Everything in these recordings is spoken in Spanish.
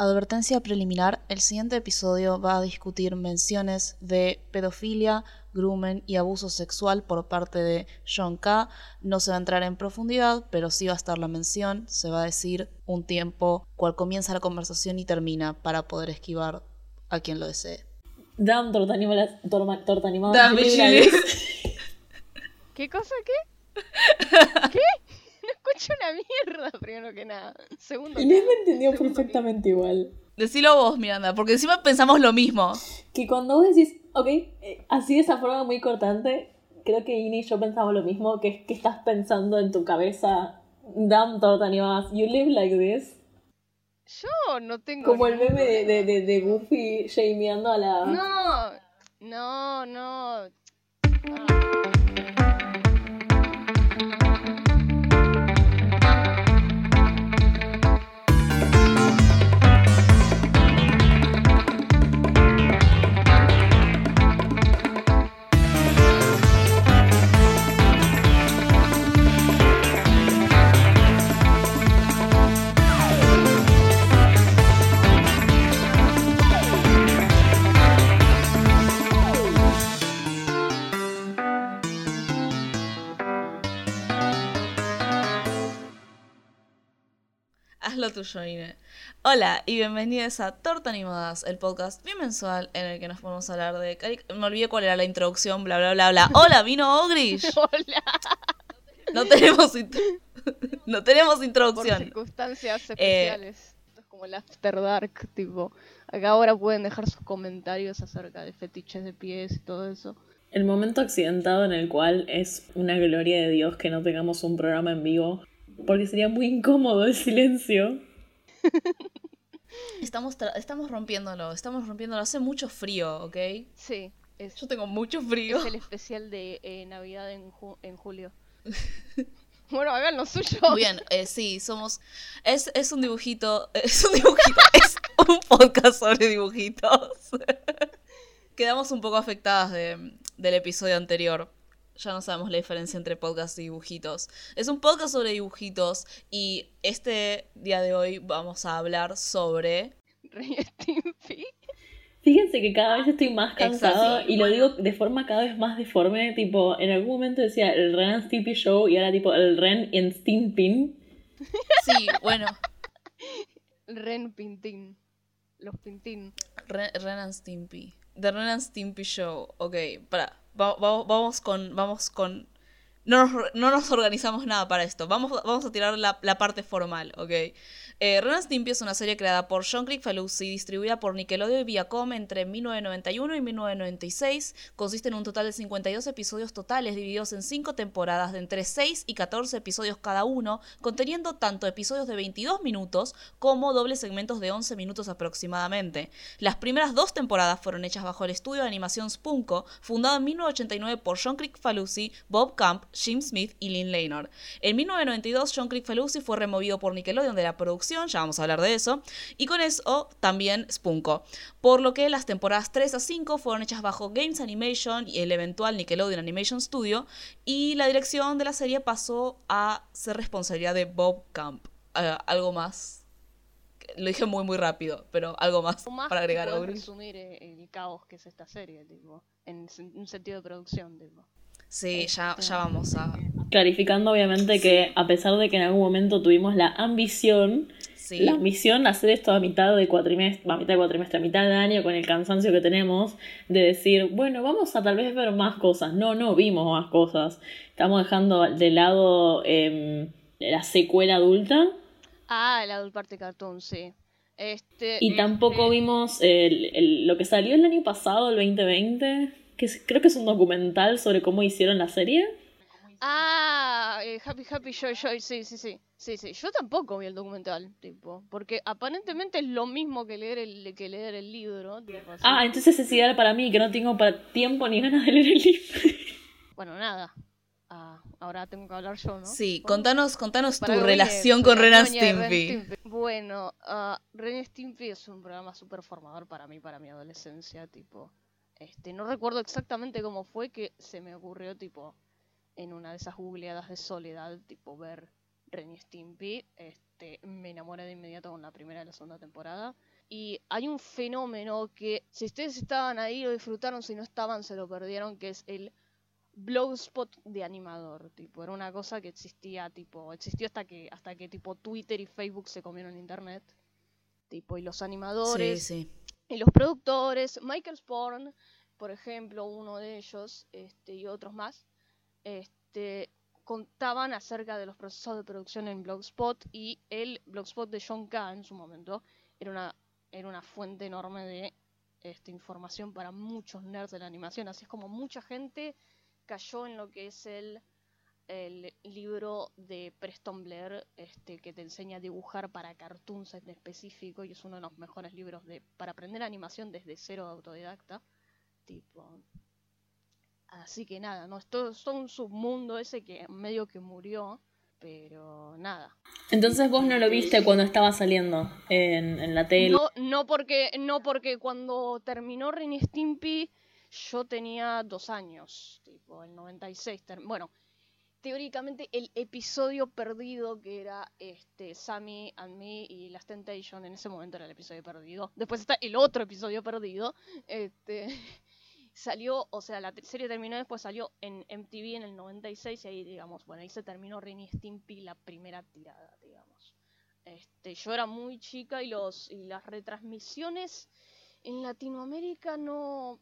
Advertencia preliminar, el siguiente episodio va a discutir menciones de pedofilia, grumen y abuso sexual por parte de John K. No se va a entrar en profundidad, pero sí va a estar la mención, se va a decir un tiempo cual comienza la conversación y termina para poder esquivar a quien lo desee. Damn, torta animada. Torma, torta animada. Damn, Literally. ¿Qué cosa qué? ¿Qué? No escucho una mierda, primero que nada. Segundo. Inés me entendió segundo que- perfectamente igual. Decilo vos, Miranda, porque encima pensamos lo mismo. Que cuando vos decís, ok, eh, así de esa forma muy cortante, creo que Ini y yo pensamos lo mismo, que es que estás pensando en tu cabeza, damn, torta animada, you live like this. Yo no tengo. Como el meme de, de, de, de Goofy shameando a la... No, no, no. Ah. Lo tuyo, Ine. Hola y bienvenidos a Torta Animadas, el podcast bimensual en el que nos podemos hablar de... Me olvidé cuál era la introducción, bla, bla, bla, bla. Hola, vino Ogrish. Hola. No tenemos, no tenemos Por introducción. circunstancias Eh, especiales. Esto es como el After Dark, tipo. Acá ahora pueden dejar sus comentarios acerca de fetiches de pies y todo eso. El momento accidentado en el cual es una gloria de Dios que no tengamos un programa en vivo, porque sería muy incómodo el silencio. Estamos, estamos rompiéndolo, estamos rompiéndolo. Hace mucho frío, ¿ok? Sí, es, Yo tengo mucho frío. es el especial de eh, Navidad en, ju- en julio. bueno, hagan lo suyo. Muy bien, eh, sí, somos... Es, es un dibujito, es un dibujito, es un podcast sobre dibujitos. Quedamos un poco afectadas de- del episodio anterior. Ya no sabemos la diferencia entre podcast y dibujitos. Es un podcast sobre dibujitos y este día de hoy vamos a hablar sobre... Fíjense que cada vez estoy más cansada Exacto. y lo digo de forma cada vez más deforme, tipo, en algún momento decía el Ren and Stimpy Show y ahora tipo el Ren and Stimpin. Sí, bueno, Ren Pintín. Los Pintín. Ren, Ren and Stimpy. The Ren and Stimpy Show. Ok, para. Va- va- vamos con. Vamos con. No nos, no nos organizamos nada para esto. Vamos, vamos a tirar la, la parte formal, ¿ok? Eh, Ren and Stimpy es una serie creada por John Crick Falusi, distribuida por Nickelodeon y Viacom entre 1991 y 1996. Consiste en un total de 52 episodios totales divididos en 5 temporadas de entre 6 y 14 episodios cada uno, conteniendo tanto episodios de 22 minutos como dobles segmentos de 11 minutos aproximadamente. Las primeras dos temporadas fueron hechas bajo el estudio de animación Spunko, fundado en 1989 por John Crick Falusi, Bob Camp, Jim Smith y Lynn Laynor. En 1992, John Crick Falusi fue removido por Nickelodeon de la producción, ya vamos a hablar de eso, y con eso también Spunko. Por lo que las temporadas 3 a 5 fueron hechas bajo Games Animation y el eventual Nickelodeon Animation Studio, y la dirección de la serie pasó a ser responsabilidad de Bob Camp. Eh, algo más. Lo dije muy, muy rápido, pero algo más, para agregar que a podés Ogrish. resumir eh, el caos que es esta serie, tipo. En un sentido de producción, tipo. Sí, ya, ya vamos a. Clarificando obviamente que a pesar de que en algún momento tuvimos la ambición, Sí. la ambición de hacer esto a mitad de cuatrimestre, a mitad de cuatrimestre, a mitad de año, con el cansancio que tenemos, de decir, bueno, vamos a tal vez ver más cosas. No, no vimos más cosas. Estamos dejando de lado em, la secuela adulta Ah, el Adult Party Cartoon, sí. Este, y tampoco este, vimos el- el- lo que salió el año pasado, el 2020, que es- creo que es un documental sobre cómo hicieron la serie. Ah, eh, Happy Happy Joy Joy, sí, sí, sí. Sí, sí. Yo tampoco vi el documental, tipo. Porque aparentemente es lo mismo que leer el, que leer el libro. tipo, así. Ah, entonces es ideal para mí, que no tengo pa- tiempo ni ganas de leer el libro. Bueno, nada. Ah, ahora tengo que hablar yo, ¿no? Sí, Bueno. contanos, contanos tu relación con Ren Stimpy. Bueno, ah, Ren Stimpy es un programa súper formador para mí, para mi adolescencia, tipo. Este, no recuerdo exactamente cómo fue que se me ocurrió, tipo, en una de esas googleadas de soledad, tipo, ver Ren y Stimpy. Este, me enamoré de inmediato con la primera y la segunda temporada. Y hay un fenómeno que si ustedes estaban ahí lo disfrutaron, si no estaban se lo perdieron, que es el blogspot de animador, tipo, era una cosa que existía, tipo, existió hasta que hasta que tipo Twitter y Facebook se comieron internet. Tipo, y los animadores Sí, sí. y los productores, Michael Sporn, por ejemplo, uno de ellos, este, y otros más, este, contaban acerca de los procesos de producción en Blogspot y el Blogspot de John K en su momento era una, era una fuente enorme de este, información para muchos nerds de la animación. Así es como mucha gente cayó en lo que es el, el libro de Preston Blair, este, que te enseña a dibujar para cartoons en específico, y es uno de los mejores libros de, para aprender animación desde cero autodidacta. Tipo. Así que nada, no, es todo, es todo un submundo ese que medio que murió, pero nada. Entonces vos no lo viste cuando estaba saliendo en, en la tele. No, no porque, no porque cuando terminó Ren y Stimpy yo tenía dos años, tipo el 96. ter- Bueno, teóricamente el episodio perdido que era este Sammy and Me y Last Temptation en ese momento era el episodio perdido. Después está el otro episodio perdido. Este salió, o sea, la serie terminó después salió en MTV en el 96 y ahí digamos, bueno, ahí se terminó Ren y Stimpy la primera tirada, digamos. Este, yo era muy chica y los y las retransmisiones en Latinoamérica no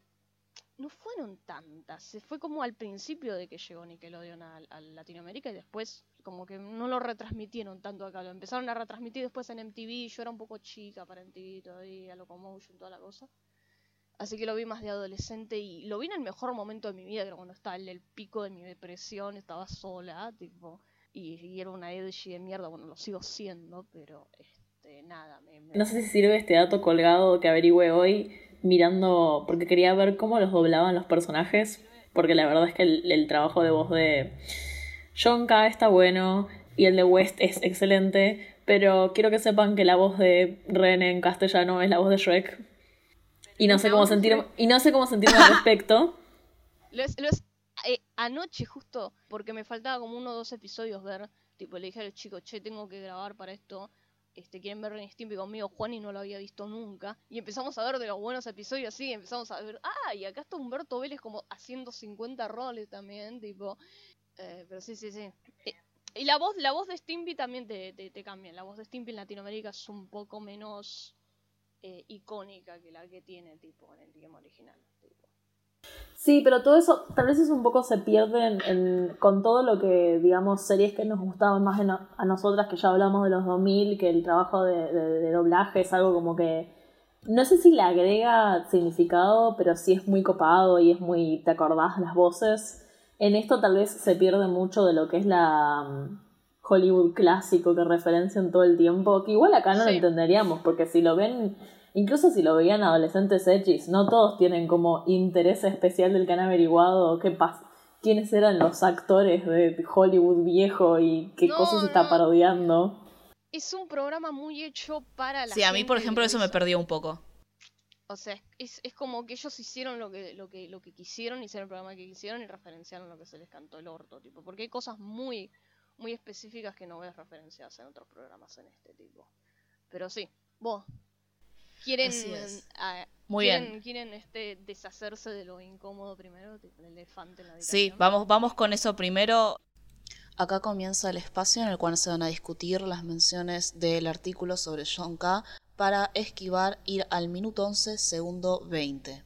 no fueron tantas. Se fue como al principio de que llegó Nickelodeon a, a Latinoamérica y después como que no lo retransmitieron tanto acá. Lo empezaron a retransmitir después en MTV. Yo era un poco chica para MTV todavía, Locomotion, toda la cosa. Así que lo vi más de adolescente y lo vi en el mejor momento de mi vida, que cuando estaba en el pico de mi depresión, estaba sola, tipo, y, y era una edgy de mierda, bueno, lo sigo siendo, pero este, nada, me, No sé si sirve este dato colgado que averigüé hoy mirando, porque quería ver cómo los doblaban los personajes, porque la verdad es que el, trabajo de voz de John K está bueno y el de West es excelente, pero quiero que sepan que la voz de Ren en castellano es la voz de Shrek. Y no sé cómo sentirme, y no sé cómo sentirme al respecto. Eh, anoche justo, porque me faltaba como uno o dos episodios ver, tipo le dije a los chicos, che, tengo que grabar para esto, este, quieren ver Ren Stimpy conmigo, Juan y no lo había visto nunca, y empezamos a ver de los buenos episodios así, empezamos a ver, ah, y acá está Humberto Vélez como haciendo 50 roles también, tipo, eh, pero sí, sí, sí. Eh, y la voz, la voz de Stimpy también te, te, te cambia, la voz de Stimpy en Latinoamérica es un poco menos eh, icónica que la que tiene, tipo, en el idioma original. Sí, pero todo eso tal vez es un poco se pierde con todo lo que, digamos, series que nos gustaban más en- a nosotras, que ya hablamos de los 2000, que el trabajo de, de- doblaje es algo como que, no sé si le agrega significado, pero sí es muy copado y es muy, te acordás las voces. En esto tal vez se pierde mucho de lo que es la Hollywood clásico que referencian todo el tiempo, que igual acá no lo entenderíamos, porque si lo ven Incluso si lo veían adolescentes edgys, no todos tienen como interés especial del que han averiguado qué pas quiénes eran los actores de Hollywood viejo y qué No, cosas está no. parodiando. es un programa muy hecho para la Sí, a mí, por ejemplo, eso me perdió un poco. O sea, es, es como que ellos hicieron lo que, lo que, lo que quisieron, hicieron el programa que quisieron y referenciaron lo que se les cantó el orto, tipo. Porque hay cosas muy, muy específicas que no ves referenciadas en otros programas en este tipo. Pero sí, vos. ¿Quieren, Así es. ah, Muy quieren, bien. quieren este, deshacerse de lo incómodo primero? Tipo, el elefante en la Sí, vamos, vamos con eso primero. Acá comienza el espacio en el cual se van a discutir las menciones del artículo sobre John K. para esquivar ir al minuto 11, segundo 20.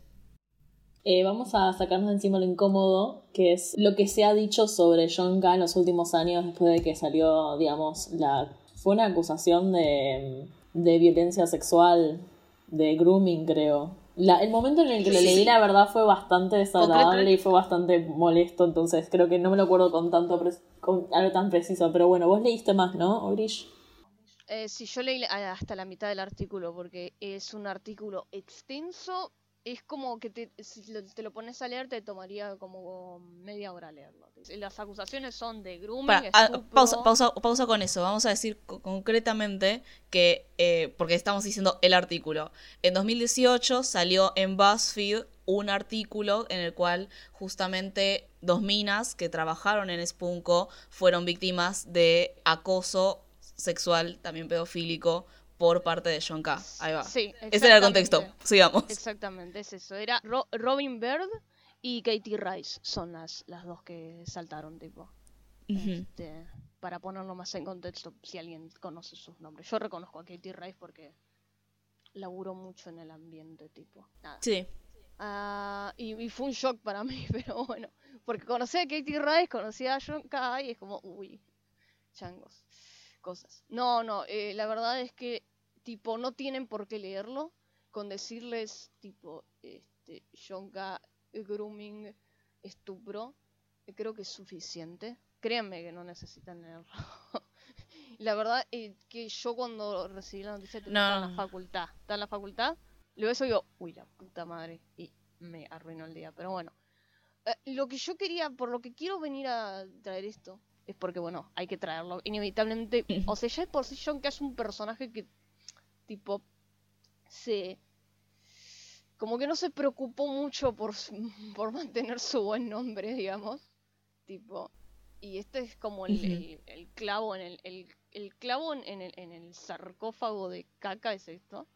Eh, vamos a sacarnos de encima lo incómodo, que es lo que se ha dicho sobre John K. en los últimos años después de que salió, digamos, la fue una acusación de, de violencia sexual, de grooming, creo. La- el momento en el que lo leí, la verdad, fue bastante desagradable y fue bastante molesto, entonces creo que no me lo acuerdo con tanto pre- con algo tan preciso. Pero bueno, vos leíste más, ¿no, Orish? Eh, sí, yo leí hasta la mitad del artículo porque es un artículo extenso. Es como que te, si lo- te lo pones a leer te tomaría como media hora leerlo. Las acusaciones son de grooming, Para, ah, pausa, pausa, pausa con eso. Vamos a decir co- concretamente que, eh, porque estamos diciendo el artículo, en 2018 salió en BuzzFeed un artículo en el cual justamente dos minas que trabajaron en Spunko fueron víctimas de acoso sexual, también pedofílico, por parte de John K. Ahí va. Sí, Ese era el contexto. Sigamos. Exactamente, es eso. Era Ro- Robin Bird y Katie Rice son las, las dos que saltaron, tipo. Este, para ponerlo más en contexto, si alguien conoce sus nombres. Yo reconozco a Katie Rice porque laburó mucho en el ambiente, tipo. Nada. Sí. Ah, y, y fue un shock para mí, pero bueno. Porque conocí a Katie Rice, conocí a John Kay y es como, uy, changos, cosas. No, no, eh, la verdad es que, tipo, no tienen por qué leerlo. Con decirles, tipo, este, K. grooming, estupro, eh, creo que es suficiente. Créanme que no necesitan leerlo. la verdad es que yo cuando recibí la noticia No. en la facultad, estaba en la facultad, Luego eso digo, uy, la puta madre. Y me arruinó el día. Pero bueno. Eh, lo que yo quería, por lo que quiero venir a traer esto, es porque, bueno, hay que traerlo. Inevitablemente. O sea, ya es por sí John que es un personaje que, tipo, se. Como que no se preocupó mucho por, por mantener su buen nombre, digamos. Tipo. Y este es como el, el- el clavo en el, el, el clavo en el, en el sarcófago de caca es esto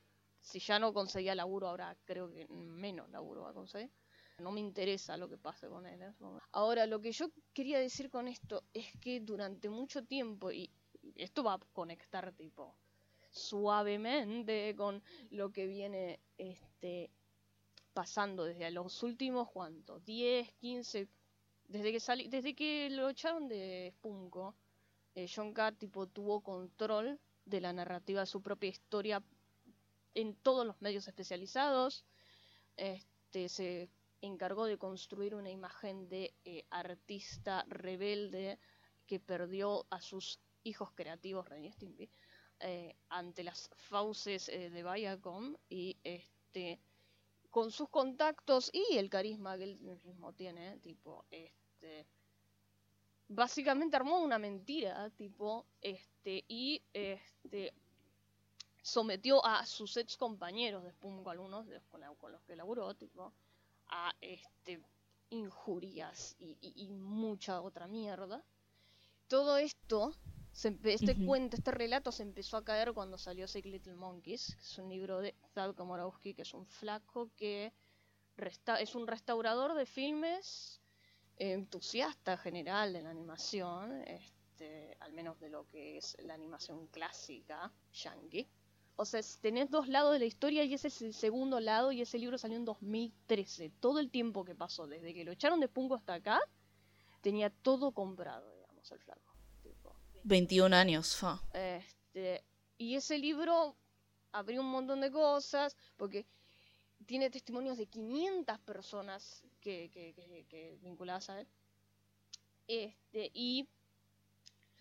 si ya no conseguía laburo, ahora creo que menos laburo va a conseguir. No me interesa lo que pase con él. Ahora, lo que yo quería decir con esto es que durante mucho tiempo, y esto va a conectar tipo suavemente con lo que viene este pasando desde los últimos cuantos 10, 15 desde que salí, desde que lo echaron de Spunko, eh, John Carr tipo tuvo control de la narrativa de su propia historia en todos los medios especializados. Este, se encargó de construir una imagen de eh, artista rebelde que perdió a sus hijos creativos, Ren y eh, ante las fauces eh, de Viacom y este con sus contactos y el carisma que él mismo tiene, tipo, este básicamente armó una mentira, tipo, este, y este sometió a sus ex compañeros de algunos con, con los que laburó, tipo, a este injurias y, y- y mucha otra mierda. Todo esto, se este cuento, este relato se empezó a caer cuando salió Sick Little Monkeys, que es un libro de Thad Komorowski, que es un flaco que resta- es un restaurador de filmes, entusiasta general de la animación, este, al menos de lo que es la animación clásica yankee. O sea, tenés dos lados de la historia y ese es el segundo lado y ese libro salió en 2013. Todo el tiempo que pasó, desde que lo echaron de Pungo hasta acá, tenía todo comprado, digamos, el flaco. tipo. 21 años, fa. Este, y ese libro abrió un montón de cosas, porque tiene testimonios de 500 personas que, que- que- que vinculadas a él. Este, y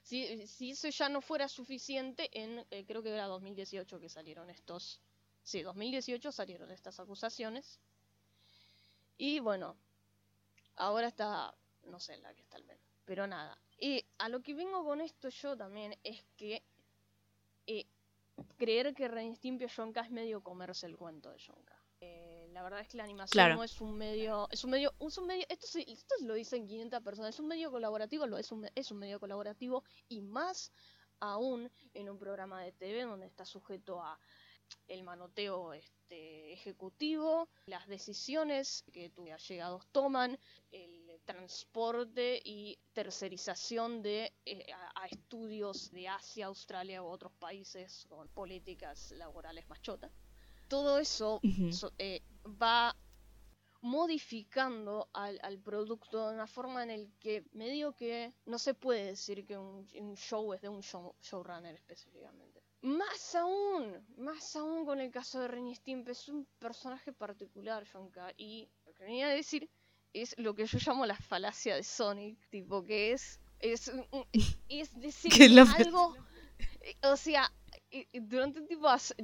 si, si eso ya no fuera suficiente, en eh, creo que era 2018 que salieron estos. Sí, 2018 salieron estas acusaciones. Y bueno, ahora está, no sé en la que está el menos. Pero nada. Y a lo que vengo con esto yo también es que eh, creer que John K es medio comerse el cuento de John K. Eh, la verdad es que la animación Claro. no es un medio, es un medio, es un medio, esto, esto lo dicen 500 personas, es un medio colaborativo, lo es un, es un medio colaborativo y más aún en un programa de TV donde está sujeto a el manoteo este, ejecutivo, las decisiones que tus allegados toman, el transporte y tercerización de eh, a, a estudios de Asia, Australia u otros países con políticas laborales machotas. Todo eso so- eh, va modificando al, al producto de una forma en el que medio que no se puede decir que un, un show es de un show, showrunner específicamente. Más aún, más aún con el caso de Ren y Stimpy, es un personaje particular, John K. Y lo que venía a decir es lo que yo llamo la falacia de Sonic, tipo que es, es, es decir ¿Qué es la algo, o sea, durante un tiempo se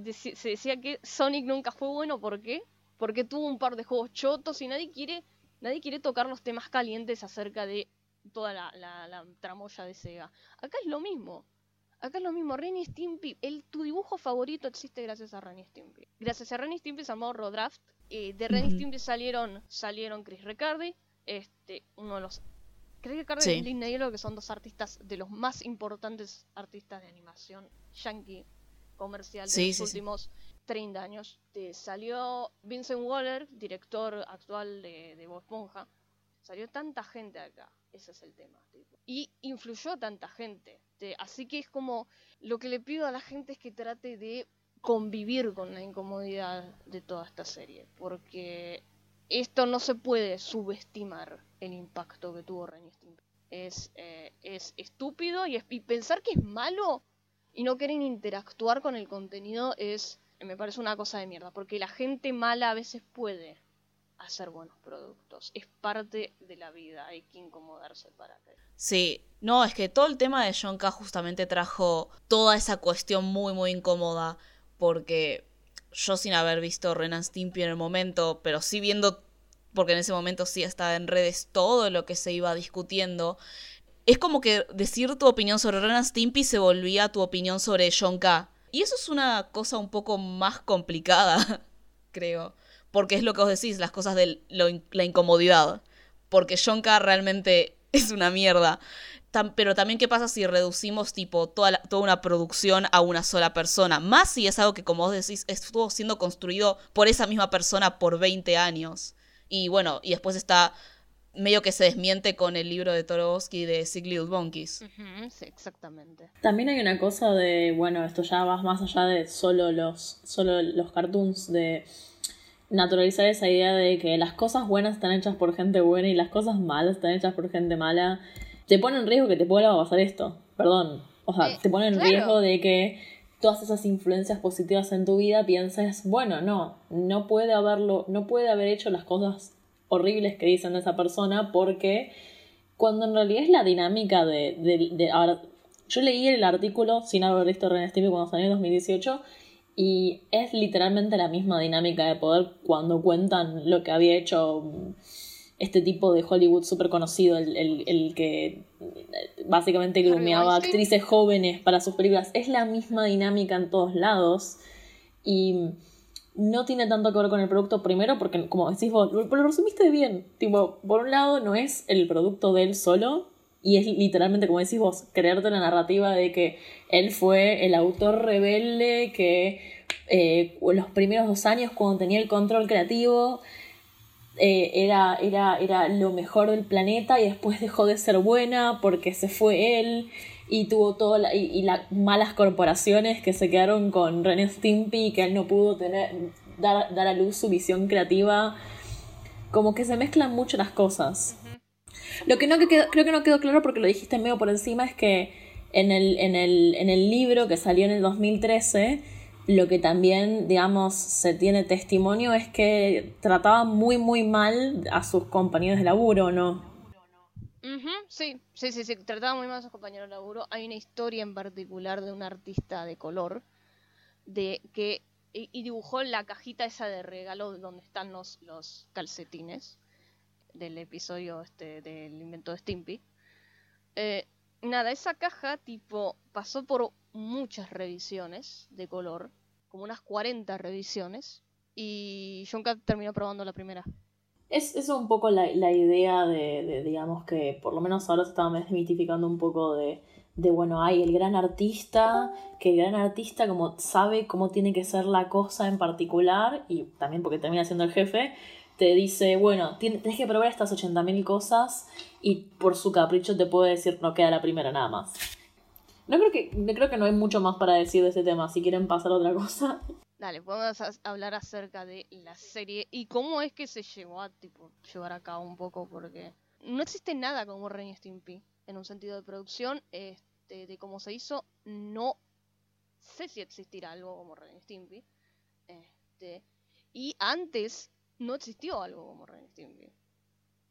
decía que Sonic nunca fue bueno, ¿por qué? Porque tuvo un par de juegos chotos y nadie quiere, nadie quiere tocar los temas calientes acerca de toda la, la, la tramoya de Sega. Acá es lo mismo. Acá es lo mismo, Ren y Stimpy, el, tu dibujo favorito existe gracias a Ren y Stimpy. Gracias a Ren y Stimpy se armó Rodraft. Eh, de Ren y. Stimpy salieron, salieron Chris Riccardi, este, uno de los... Chris Riccardi Sí. y Lin Negro, que son dos artistas de los más importantes artistas de animación yankee comercial de Sí, los sí. últimos 30 años. Eh, salió Vincent Waller, director actual de, de Bob. Salió tanta gente acá, ese es el tema. Y influyó tanta gente. Te- así que es como, lo que le pido a la gente es que trate de convivir con la incomodidad de toda esta serie. Porque esto no se puede subestimar el impacto que tuvo Ren. Es, eh, es estúpido y, es- y pensar que es malo y no quieren interactuar con el contenido es, me parece una cosa de mierda, porque la gente mala a veces puede hacer buenos productos, es parte de la vida, hay que incomodarse para que... Sí, no, es que todo el tema de Shonka justamente trajo toda esa cuestión muy, muy incómoda, porque yo sin haber visto Renan Stimpy en el momento, pero sí viendo, porque en ese momento sí estaba en redes todo lo que se iba discutiendo, es como que decir tu opinión sobre Renan Stimpy se volvía tu opinión sobre Shonka. Y eso es una cosa un poco más complicada, creo, porque es lo que vos decís, las cosas de la incomodidad, porque Shonka realmente es una mierda. Pero también qué pasa si reducimos tipo toda, toda una producción a una sola persona. Más si es algo que, como vos decís, estuvo siendo construido por esa misma persona por 20 años. Y bueno, y después está medio que se desmiente con el libro de Torowski de Sick Little sí, exactamente. También hay una cosa de, bueno, esto ya va más allá de solo los, solo los cartoons, de naturalizar esa idea de que las cosas buenas están hechas por gente buena y las cosas malas están hechas por gente mala. Te pone en riesgo que te pueda pasar esto, perdón. O sea, Eh, te pone en claro. riesgo de que todas esas influencias positivas en tu vida pienses, bueno, no, no puede haberlo, no puede haber hecho las cosas horribles que dicen de esa persona porque cuando en realidad es la dinámica de, de, de- ahora, yo leí el artículo sin haber visto Ren Stimpy cuando salió en 2018 y es literalmente la misma dinámica de poder cuando cuentan lo que había hecho este tipo de Hollywood súper conocido, el, el, el que básicamente Weinstein. actrices jóvenes para sus películas. Es la misma dinámica en todos lados y no tiene tanto que ver con el producto primero porque como decís vos, lo, resumiste bien, tipo, por un lado no es el producto de él solo y es literalmente como decís vos, creerte la narrativa de que él fue el autor rebelde que eh, los primeros dos años cuando tenía el control creativo eh, era, era, era lo mejor del planeta y después dejó de ser buena porque se fue él y tuvo todo la- y, y las malas corporaciones que se quedaron con Ren Stimpy y que él no pudo tener dar, dar a luz su visión creativa. Como que se mezclan mucho las cosas. Lo que no que quedó- creo que no quedó claro porque lo dijiste medio por encima es que en el, en el, en el libro que salió en el 2013 lo que también, digamos, se tiene testimonio es que trataba muy, muy mal a sus compañeros de laburo, ¿no? Sí, sí, sí, sí, trataba muy mal a sus compañeros de laburo. Hay una historia en particular de un artista de color de que y, y dibujó la cajita esa de regalo donde están los, los calcetines del episodio este del invento de Stimpy. Eh, nada, esa caja tipo pasó por muchas revisiones de color, como unas 40 revisiones, y John terminó probando la primera. Es, es un poco la, la idea de, de, digamos, que por lo menos ahora se estaba desmitificando un poco de, de, bueno, hay el gran artista, que el gran artista como sabe cómo tiene que ser la cosa en particular, y también porque termina siendo el jefe, te dice, bueno, tien- tenés que probar estas 80.000 cosas y por su capricho te puede decir no queda la primera nada más. No creo que, no creo que no hay mucho más para decir de ese tema, si quieren pasar a otra cosa. Dale, podemos hablar acerca de la serie y cómo es que se llevó a tipo, llevar a cabo un poco, porque no existe nada como Ren y Stimpy en un sentido de producción, este, de cómo se hizo, no sé si existirá algo como Ren y Stimpy. Este, y antes no existió algo como Ren y Stimpy.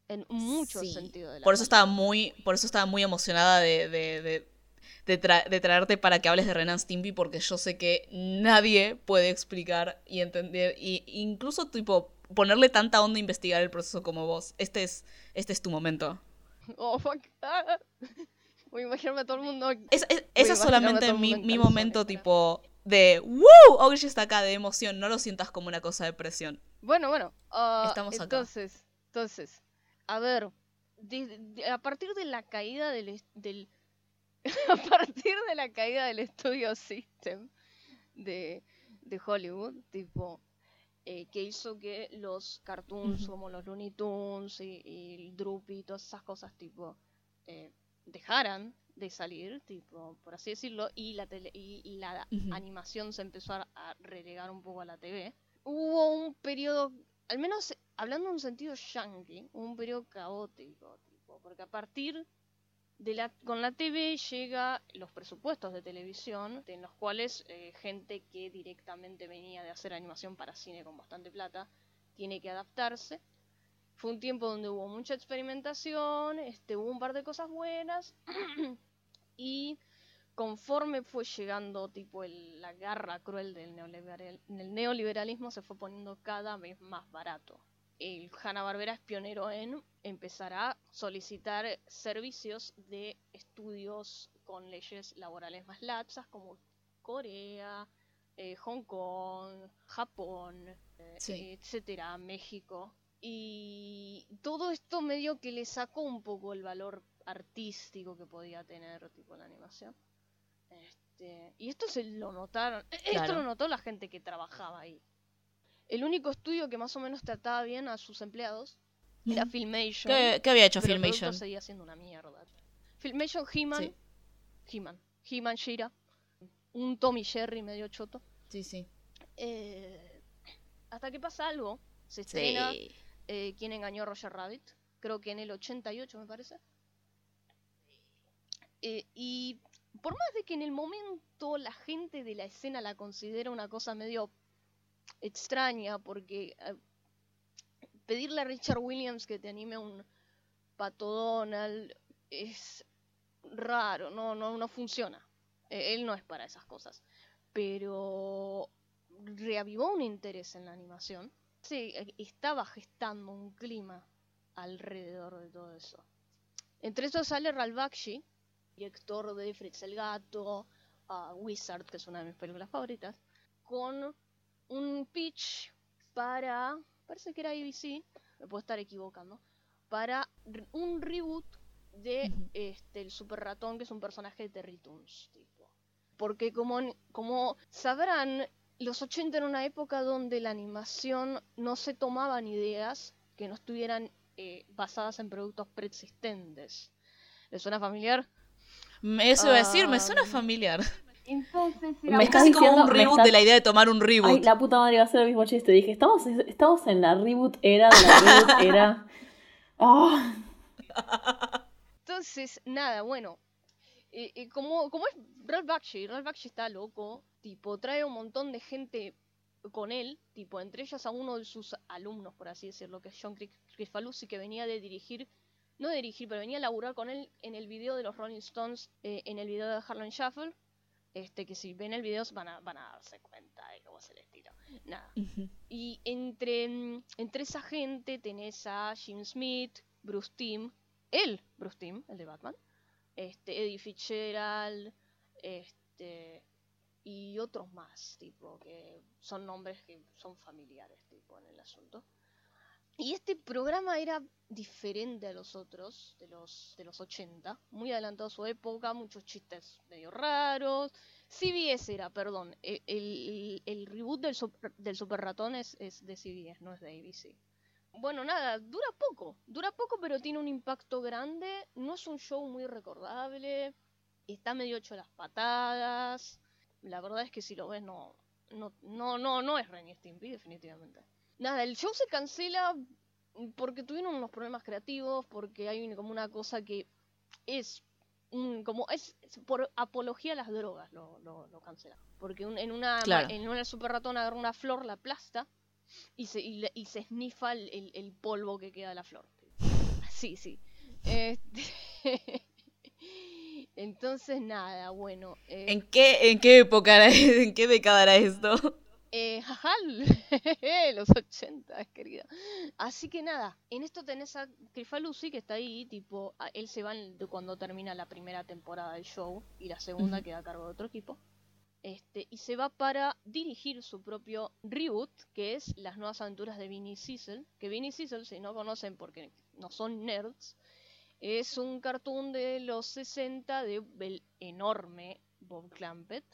En muchos Sí. sentidos de la Por eso estaba muy, por eso estaba muy emocionada de, de, de, de tra- de traerte para que hables de Renan Stimpy, porque yo sé que nadie puede explicar y entender, y incluso tipo ponerle tanta onda a investigar el proceso como vos. Este es, este es tu momento. Oh, fuck. Ah, Voy a imaginarme a todo el mundo. Es, es- ese es solamente mi, mi momento tipo de ¡Woo! Ogrish está acá de emoción, no lo sientas como una cosa de presión. Bueno, bueno. ah, Estamos acá. entonces, entonces, a ver, de- de- a partir de la caída del, del a partir de la caída del estudio System de, de Hollywood, tipo, eh, que hizo que los cartoons como los Looney Tunes y, y el Droopy y todas esas cosas, tipo, eh, dejaran de salir, tipo, por así decirlo, y la, tele- y, y la animación se empezó a, a relegar un poco a la TV. Hubo un periodo, al menos hablando en un sentido yankee, un periodo caótico, tipo, porque a partir de la, con la TV llega los presupuestos de televisión, en los cuales eh, gente que directamente venía de hacer animación para cine con bastante plata, tiene que adaptarse. Fue un tiempo donde hubo mucha experimentación, este, hubo un par de cosas buenas, y conforme fue llegando tipo el- la garra cruel del neoliberal- del neoliberalismo, se fue poniendo cada vez más barato el Hanna-Barbera es pionero en empezar a solicitar servicios de estudios con leyes laborales más laxas como Corea, eh, Hong Kong, Japón, eh, Sí. etcétera, México. Y todo esto medio que le sacó un poco el valor artístico que podía tener tipo la animación. Este, y esto se lo notaron, esto Claro. lo notó la gente que trabajaba ahí. El único estudio que más o menos trataba bien a sus empleados era. Filmation. ¿Qué, qué había hecho pero el Filmation? seguía siendo una mierda. Filmation, He-Man, Sí. He-Man, He-Man, Shira, un Tommy Jerry medio choto. Sí, sí. Eh, hasta que pasa algo, se estrena Sí. eh, ¿Quién engañó a Roger Rabbit? Creo que en el 88 me parece. Eh, y por más de que en el momento la gente de la escena la considera una cosa medio extraña, porque eh, pedirle a Richard Williams que te anime un Pato Donald es raro, no, no, no funciona. Eh, él no es para esas cosas. Pero reavivó un interés en la animación. Sí, eh, estaba gestando un clima alrededor de todo eso. Entre esos sale Ralph Bakshi, director de Fritz el Gato, ah, Wizard, que es una de mis películas favoritas, con un pitch para, parece que era ABC, me puedo estar equivocando, para un reboot de este el Super Ratón, que es un personaje de Terry Toons, tipo. Porque como, como sabrán, los 80 era una época donde la animación no se tomaban ideas que no estuvieran eh, basadas en productos preexistentes. ¿Les suena familiar? Me- Eso iba a decir, me Ah, suena familiar. Entonces Me Es estás casi como diciendo- un reboot estás- de la idea de tomar un reboot. Ay, la puta madre iba a ser el mismo chiste. Dije, estamos, estamos en la reboot era de la reboot era. Ah, Entonces, nada, bueno. eh, eh, como, como es Ralph Bakshi, Ralph Bakshi está loco, tipo, trae un montón de gente con él, tipo, entre ellas a uno de sus alumnos, por así decirlo, que es John Cri- Crifalusi, que venía de dirigir, no de dirigir, pero venía a laburar con él en el video de los Rolling Stones, eh, en el video de Harlem Shuffle, este, que si ven el video van a, van a darse cuenta de cómo es el estilo. Nada. Y entre, entre esa gente tenés a Jim Smith, Bruce Timm, él, Bruce Timm, el de Batman, este, Eddie Fitzgerald, este, y otros más, tipo, que son nombres que son familiares, tipo, en el asunto. Y este programa era diferente a los otros, de los, de los 80, muy adelantado a su época, muchos chistes medio raros. CBS era, perdón, e- el, el reboot del, super, del Super Ratón es, es de CBS, no es de ABC. Bueno, nada, dura poco, dura poco, pero tiene un impacto grande. No es un show muy recordable, está medio hecho las patadas. La verdad es que si lo ves, no, no, no, no, no es Ren y definitivamente. Nada, el show se cancela porque tuvieron unos problemas creativos, porque hay como una cosa que es un- como es, es por apología a las drogas lo, lo, lo cancela. Porque un- en una Claro. en una super ratón agarra una flor, la aplasta y se, y, y se esnifa el, el- el polvo que queda de la flor. Sí, sí. Este, Entonces, nada, bueno. eh, ¿En qué, ¿En qué época era, en qué década era esto? Eh, jaja, los 80, querida. Así que nada, en esto tenés a Crifalusi que está ahí, tipo, él se va cuando termina la primera temporada del show y la segunda queda a cargo de otro equipo. Este, y se va para dirigir su propio reboot, que es Las nuevas aventuras de Vinny Cecil. Que Vinny Cecil, si no conocen porque no son nerds, es un cartoon de los 60 del enorme Bob Clampett,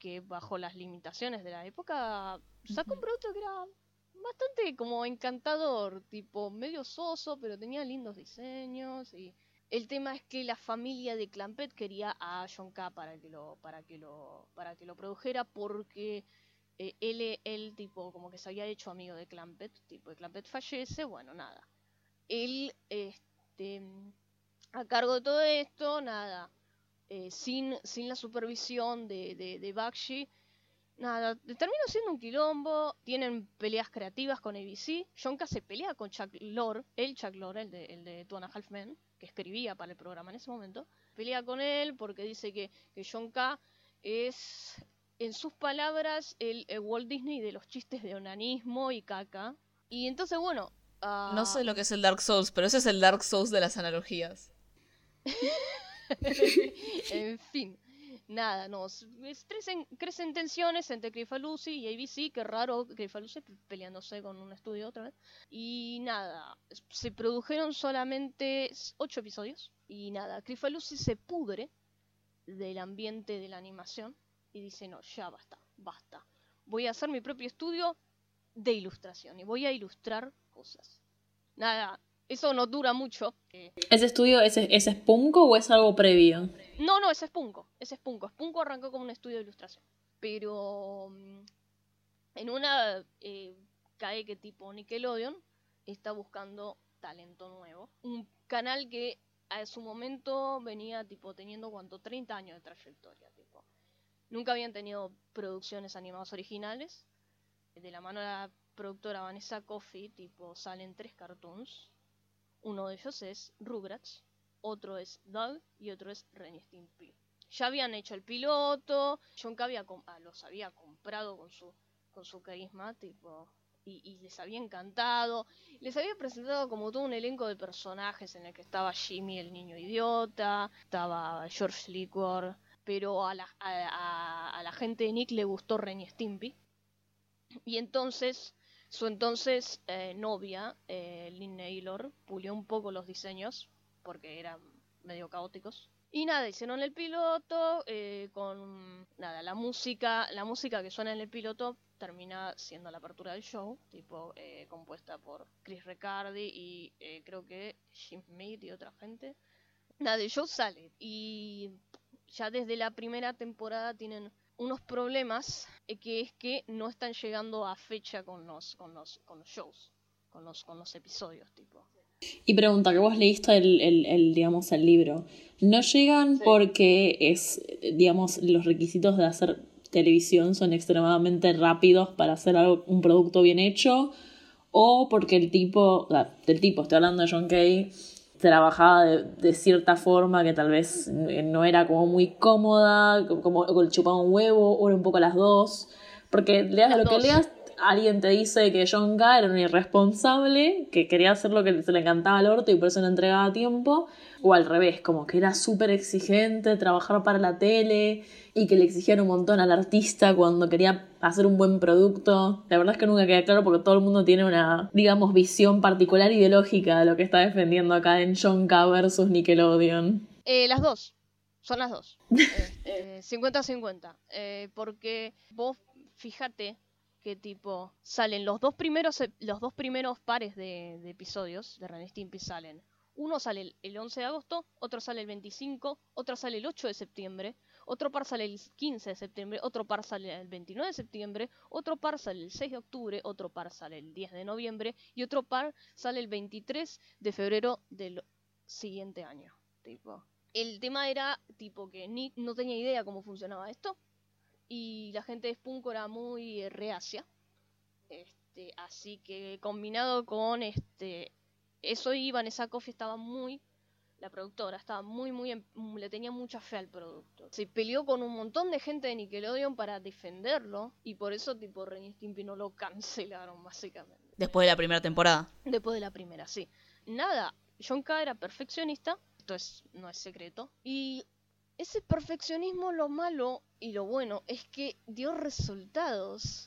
que bajo las limitaciones de la época sacó un producto que era bastante como encantador, tipo medio soso, pero tenía lindos diseños y el tema es que la familia de Clampett quería a John K para que lo para que lo para que lo produjera porque eh, él él tipo como que se había hecho amigo de Clampett, tipo de Clampett fallece, bueno, nada. Él este a cargo de todo esto, nada, eh, sin, sin la supervisión de, de, Bakshi, nada, termina siendo un quilombo, tienen peleas creativas con ABC, John K se pelea con Chuck Lorre, el Chuck Lorre, el de, el de Two and a Half Men, que escribía para el programa en ese momento, pelea con él porque dice que, que John K es, en sus palabras, el, Walt Disney de los chistes de onanismo y caca. Y entonces, bueno... No sé lo que es el Dark Souls, pero ese es el Dark Souls de las analogías. en fin, nada, no. Crecen, crecen tensiones entre Crifalusi y ABC, que raro Crifalusi peleándose con un estudio otra vez. Y nada, se produjeron solamente ocho episodios. Y nada, Crifalusi se pudre del ambiente de la animación y dice, no, ya basta, basta. Voy a hacer mi propio estudio de ilustración y voy a ilustrar cosas. Nada, eso no dura mucho. ¿Ese estudio es, es Spunko o es algo previo? No, no, es Spunko. Es Spunko. Spunko arrancó como un estudio de ilustración. Pero mm, en una eh, cae que tipo Nickelodeon está buscando talento nuevo. Un canal que a su momento venía tipo teniendo cuánto 30 años de trayectoria, tipo. Nunca habían tenido producciones animadas originales. De la mano de la productora Vanessa Coffee, tipo, salen tres cartoons uno de ellos es Rugrats, otro es Doug y otro es Ren Stimpy. Ya habían hecho el piloto, John K había ah, los había comprado con su, con su carisma, tipo, y, les había encantado. Les había presentado como todo un elenco de personajes en el que estaba Jimmy el niño idiota, estaba George Liquor, pero a la, a, la gente de Nick le gustó Ren Stimpy. Y entonces su entonces eh, novia, eh, Lynn Naylor, pulió un poco los diseños porque eran medio caóticos. Y nada, hicieron el piloto eh, con nada, la música, la música que suena en el piloto termina siendo la apertura del show, tipo eh, compuesta por Chris Riccardi y creo que Jim Mead y otra gente. Nada, el show sale y ya desde la primera temporada tienen unos problemas eh, que es que no están llegando a fecha con los, con los, con los shows, con los, con los episodios, tipo. Y pregunta, que vos leíste el, el, digamos, el libro. ¿No llegan porque es, digamos, los requisitos de hacer televisión son extremadamente rápidos para hacer algo, un producto bien hecho? ¿O porque el tipo, del tipo, estoy hablando de John Kay, trabajaba de, cierta forma que tal vez no era como muy cómoda, como, como chupaba un huevo, o era un poco las dos. Porque leas lo que leas, alguien te dice que John K era un irresponsable, que quería hacer lo que se le encantaba al orto y por eso no entregaba tiempo, o al revés, como que era súper exigente, trabajar para la tele y que le exigían un montón al artista cuando quería hacer un buen producto. La verdad es que nunca queda claro porque todo el mundo tiene una, digamos, visión particular ideológica de lo que está defendiendo acá en John K versus Nickelodeon. Eh, las dos. Son las dos. 50-50. Eh, eh, porque vos, fíjate que tipo salen los dos primeros los dos primeros pares de, episodios de Ren Stimpy salen uno sale el 11 de agosto otro sale el 25 otro sale el 8 de septiembre otro par sale el 15 de septiembre, otro par sale el 29 de septiembre, otro par sale el 6 de octubre, otro par sale el 10 de noviembre y otro par sale el 23 de febrero del siguiente año. Tipo. El tema era tipo que Nick no tenía idea cómo funcionaba esto y la gente de Spunko era muy reacia. Este, así que combinado con este eso y Vanessa Coffee estaba muy la productora, estaba muy, muy, le tenía mucha fe al producto. Se peleó con un montón de gente de Nickelodeon para defenderlo y por eso tipo Ren Stimpy no lo cancelaron básicamente. Después de la primera temporada. Después de la primera, sí. Nada, John K era perfeccionista, esto es, no es secreto. Y ese perfeccionismo, lo malo y lo bueno, es que dio resultados.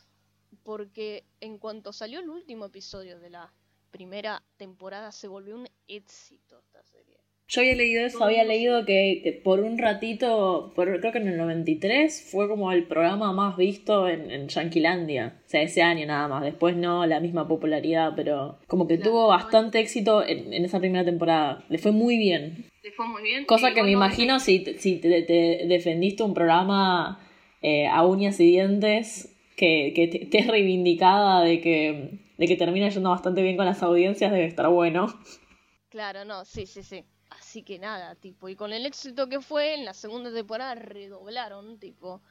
Porque en cuanto salió el último episodio de la primera temporada, se volvió un éxito esta serie. Yo había leído eso, había leído que, que por un ratito, por, creo que en el 93, fue como el programa más visto en, en Yanquilandia. O sea, ese año nada más. Después no la misma popularidad, pero como que Claro, tuvo bastante éxito en, en esa primera temporada. Le fue muy bien. Le fue muy bien. Cosa que me imagino si, te- si te, te defendiste un programa eh, a uñas y dientes, que, que te- estés reivindicada de que, de que termina yendo bastante bien con las audiencias, debe estar bueno. Claro, no, sí, sí, sí. Así que nada, tipo, y con el éxito que fue, en la segunda temporada redoblaron, tipo,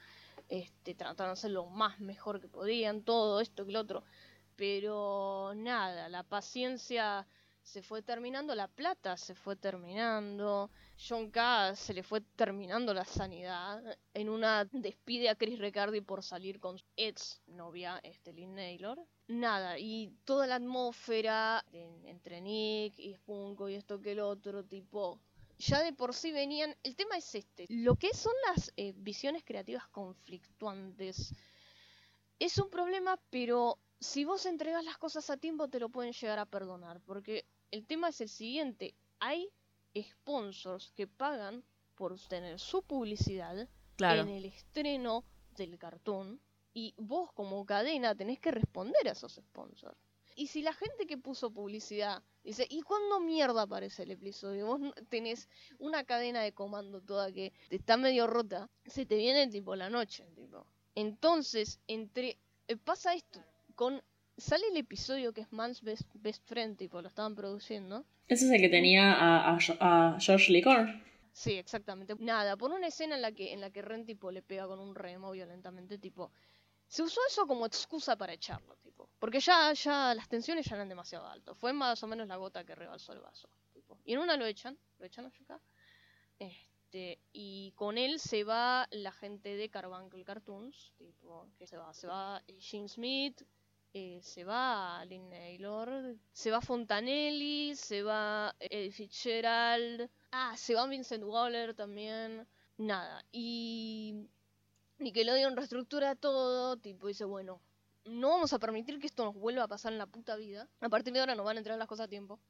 este, trataron de hacer lo más mejor que podían, todo esto que lo otro. Pero nada, la paciencia se fue terminando, la plata se fue terminando, John K se le fue terminando la sanidad. En una despide a Chris Riccardi por salir con su ex novia, este, Lynn Naylor. Nada, y toda la atmósfera en- entre Nick y Spunko y esto que el otro, tipo, ya de por sí venían. El tema es este: lo que son las eh, visiones creativas conflictuantes es un problema, pero si vos entregas las cosas a tiempo, te lo pueden llegar a perdonar. Porque el tema es el siguiente: hay sponsors que pagan por tener su publicidad Claro. en el estreno del cartoon y vos como cadena tenés que responder a esos sponsors. Y si la gente que puso publicidad dice, ¿y cuándo mierda aparece el episodio? Vos tenés una cadena de comando toda que está medio rota, se te viene tipo la noche, tipo. Entonces, entre eh, pasa esto con sale el episodio que es Man's Best, Best Friend, tipo, lo estaban produciendo. Ese es el que tenía a, a, a George Licor. Sí, exactamente. Nada, por una escena en la que en la que Ren tipo le pega con un remo violentamente, tipo se usó eso como excusa para echarlo, tipo, porque ya ya las tensiones ya eran demasiado altas. Fue más o menos la gota que rebalsó el vaso, tipo. Y en una lo echan, lo echan a Yuka. Este, y con él se va la gente de Carbuncle Cartoons, tipo, que se va, se va Jim Smith, eh, se va Lynn Naylor, se va Fontanelli, se va Eddie Fitzgerald, ah, se va Vincent Waller también, nada, y Nickelodeon reestructura todo, tipo dice, bueno, no vamos a permitir que esto nos vuelva a pasar en la puta vida, a partir de ahora nos van a entrar las cosas a tiempo.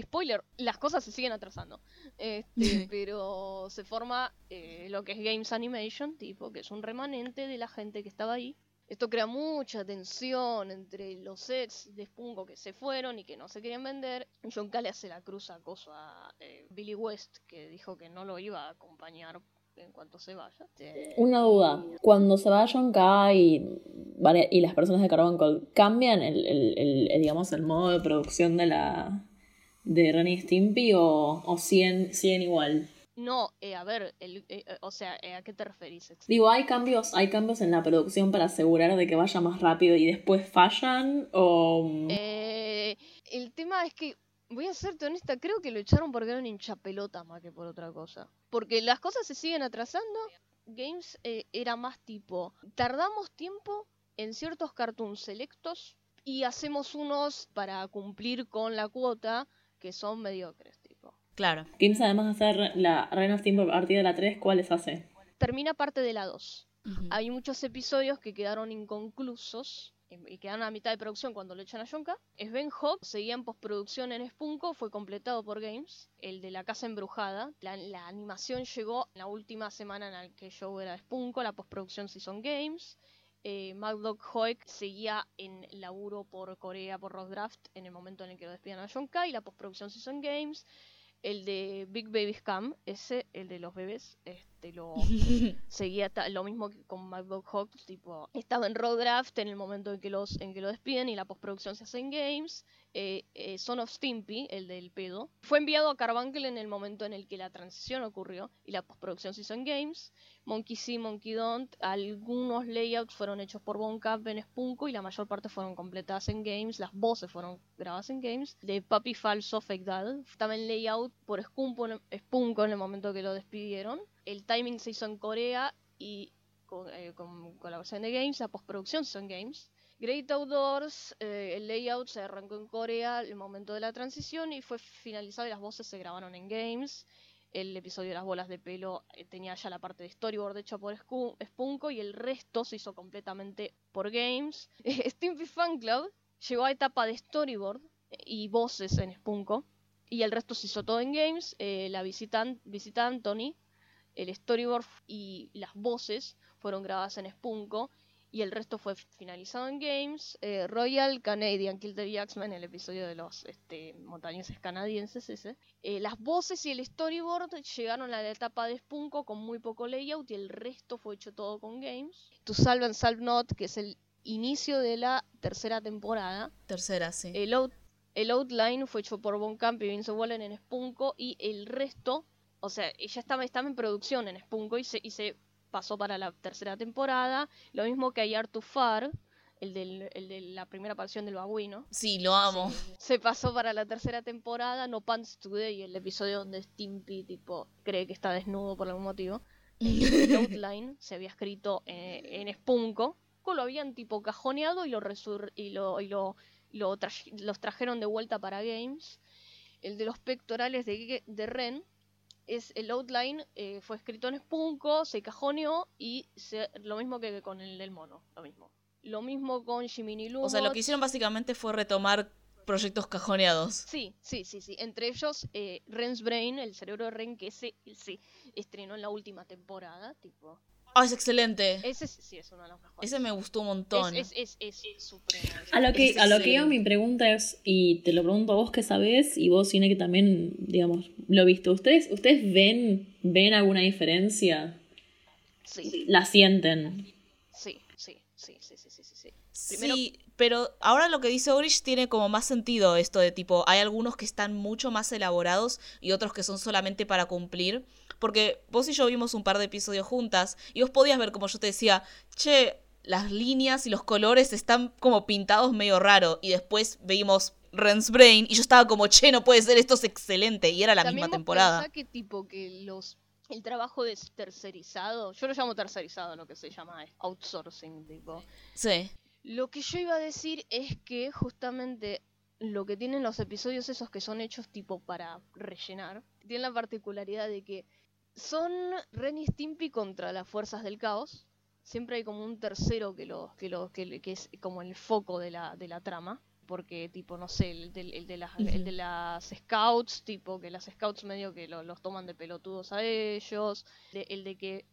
Spoiler, las cosas se siguen atrasando, este, pero se forma eh, lo que es Games Animation, tipo, que es un remanente de la gente que estaba ahí, esto crea mucha tensión entre los ex de Spunko que se fueron y que no se querían vender. John K le hace la cruz acoso a eh, Billy West, que dijo que no lo iba a acompañar en cuanto se vaya. Una duda. Cuando se va John K y, y las personas de Carbuncle, ¿cambian el, el- el- el, digamos, el modo de producción de la de y Stimpy o, o siguen, siguen igual? No, eh, a ver, el- eh, eh, o sea, eh, ¿a qué te referís? Digo, ¿hay cambios, ¿hay cambios en la producción para asegurar de que vaya más rápido y después fallan? ¿O Eh, el tema es que, voy a serte honesta, creo que lo echaron porque era un hinchapelota más que por otra cosa. Porque las cosas se siguen atrasando. Games eh, era más tipo, tardamos tiempo en ciertos cartoons selectos y hacemos unos para cumplir con la cuota que son mediocres. Claro. Games además de hacer la Ren of Stimpy a partir de la 3, ¿cuáles hace? Termina parte de la 2. Ujú. Hay muchos episodios que quedaron inconclusos y quedaron a mitad de producción cuando lo echan a Yonka. Sven Hawk seguía en postproducción en Spunko, fue completado por Games. El de la casa embrujada. La, la animación llegó la última semana en la que yo era de Spunko, la postproducción se hizo en Games. Eh, MacDog Hoek seguía en laburo por Corea, por Rock Draft, en el momento en el que lo despidan a Yonka, y la postproducción se hizo en Games. El de Big Baby Scam, ese, el de los bebés, este, te lo seguía lo mismo que con MacBook Hawks, tipo, estaba en Raw Draft en el momento en que los en que lo despiden y la postproducción se hace en Games. Eh, eh, Son of Stimpy, el del pedo, fue enviado a Carbuncle en el momento en el que la transición ocurrió y la postproducción se hizo en Games. Monkey See, Monkey Don't, algunos layouts fueron hechos por Von Camp en Spunko y la mayor parte fueron completadas en Games, las voces fueron grabadas en Games. De Papi Falso Fake Dad en layout por Spunko en el momento que lo despidieron. El timing se hizo en Corea y con, eh, con colaboración de Games, la postproducción se hizo en Games. Great Outdoors, eh, el layout se arrancó en Corea el momento de la transición y fue finalizado y las voces se grabaron en Games. El episodio de las bolas de pelo eh, tenía ya la parte de storyboard hecha por Spunko y el resto se hizo completamente por Games. Stimpy Fan Club llegó a etapa de storyboard y voces en Spunko y el resto se hizo todo en Games. Eh, la visita, visita Anthony, el storyboard y las voces fueron grabadas en Spunko y el resto fue finalizado en Games. Eh, Royal Canadian Kill the Jacksman, el episodio de los este, montañeses canadienses ese. Eh, las voces y el storyboard llegaron a la etapa de Spunko con muy poco layout y el resto fue hecho todo con Games. To Salve and Salve Not, que es el inicio de la tercera temporada. Tercera, sí. El, out- el outline fue hecho por Von Camp y Vince Wallen en Spunko y el resto, o sea, ella estaba, estaba en producción en Spunko y se, y se pasó para la tercera temporada. Lo mismo que Ayar to Far, el, del, el de la primera aparición del babuino. Sí, lo amo. Se pasó para la tercera temporada, No Pants Today, el episodio donde Stimpy tipo cree que está desnudo por algún motivo. El outline se había escrito eh, en Spunko, lo habían tipo cajoneado y lo resur y lo, y lo, y lo tra- los trajeron de vuelta para Games. El de los pectorales de, Ge- de Ren es el outline, eh, fue escrito en Spunko, se cajoneó y se- lo mismo que con el del mono, lo mismo. Lo mismo con Jiminy Lou O sea, lo que hicieron básicamente fue retomar proyectos cajoneados. Sí, sí, sí, sí. Entre ellos, eh, Ren's Brain, el cerebro de Ren, que se, se estrenó en la última temporada, tipo. Ah, es excelente. Ese sí- sí es uno de los mejores. Ese me gustó un montón. Es, es, es, es supremo. ese. A lo que, a lo que iba excelente. mi pregunta es, y te lo pregunto a vos que sabés, y vos, Cine, que también, digamos, lo viste. ¿Ustedes, ¿ustedes ven, ven alguna diferencia? Sí, ¿La sienten? sí, sí, sí, sí, sí, sí, sí, sí. Primero- Sí, pero ahora lo que dice Orish tiene como más sentido esto de tipo, hay algunos que están mucho más elaborados y otros que son solamente para cumplir. Porque vos y yo vimos un par de episodios juntas y vos podías ver como yo te decía, che, las líneas y los colores están como pintados medio raro. Y después veíamos Ren's Brain y yo estaba como, che, no puede ser, esto es excelente. Y era la También misma temporada. que tipo que los el trabajo de tercerizado, yo lo llamo tercerizado, lo que se llama es outsourcing, tipo. Sí. Lo que yo iba a decir es que justamente lo que tienen los episodios esos que son hechos tipo para rellenar, tienen la particularidad de que son Ren y Stimpy contra las fuerzas del caos. Siempre hay como un tercero que lo, que lo, que, es como el foco de la, de la trama. Porque, tipo, no sé, el de, el de las, el de las scouts, tipo, que las scouts medio que lo- los toman de pelotudos a ellos. de- el de que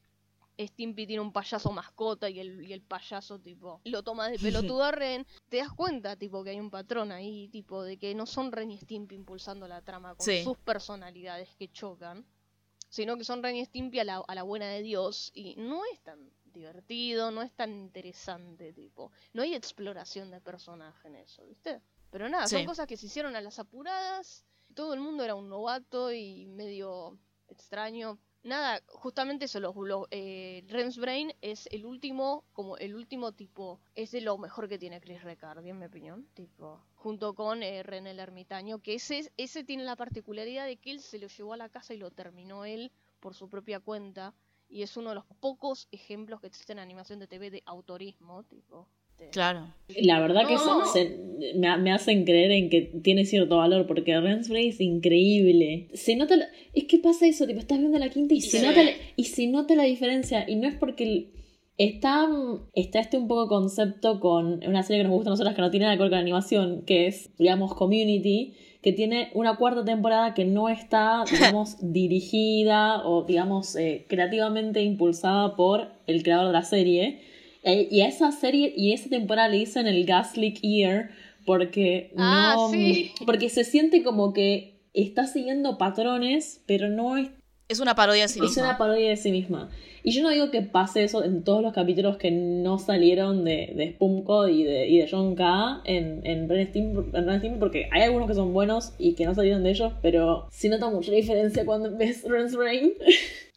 Stimpy tiene un payaso mascota y el, y el payaso, tipo, lo toma de pelotudo a Ren. Te das cuenta, tipo, que hay un patrón ahí, tipo, de que no son Ren y Stimpy impulsando la trama con Sí. sus personalidades que chocan, sino que son Ren y Stimpy a la, a la buena de Dios. Y no es tan divertido, no es tan interesante, tipo. No hay exploración de personaje en eso, ¿viste? Pero nada, son cosas que se hicieron a las apuradas. Todo el mundo era un novato y medio extraño. Nada, justamente eso, los, eh, Ren's Brain es el último, como el último tipo, es de lo mejor que tiene Chris Recardi, en mi opinión, tipo, junto con eh, el Ermitaño, que ese, ese tiene la particularidad de que él se lo llevó a la casa y lo terminó él por su propia cuenta, y es uno de los pocos ejemplos que existen en animación de TV de autorismo, tipo. De- Claro. La verdad que No. se- se- me, me hacen creer en que tiene cierto valor, porque Rensbury es increíble. Se nota, la- es que pasa eso, tipo, estás viendo la quinta y, Y se, se nota la, y se nota la diferencia, y no es porque el- está, está este un poco concepto con una serie que nos gusta a nosotras que no tiene nada que ver con animación, que es, digamos, Community, que tiene una cuarta temporada que no está, digamos, dirigida o, digamos, eh, creativamente impulsada por el creador de la serie. Eh, Y esa serie y esa temporada le dicen el Gaslick Year porque Ah, no sí. porque se siente como que está siguiendo patrones, pero no es Es una parodia de sí Es misma. una parodia de sí misma. Y yo no digo que pase eso en todos los capítulos que no salieron de, de Spumco y de, y de John K. en, en Stimpy, porque hay algunos que son buenos y que no salieron de ellos, pero sí nota mucha diferencia cuando ves Ren's Rain.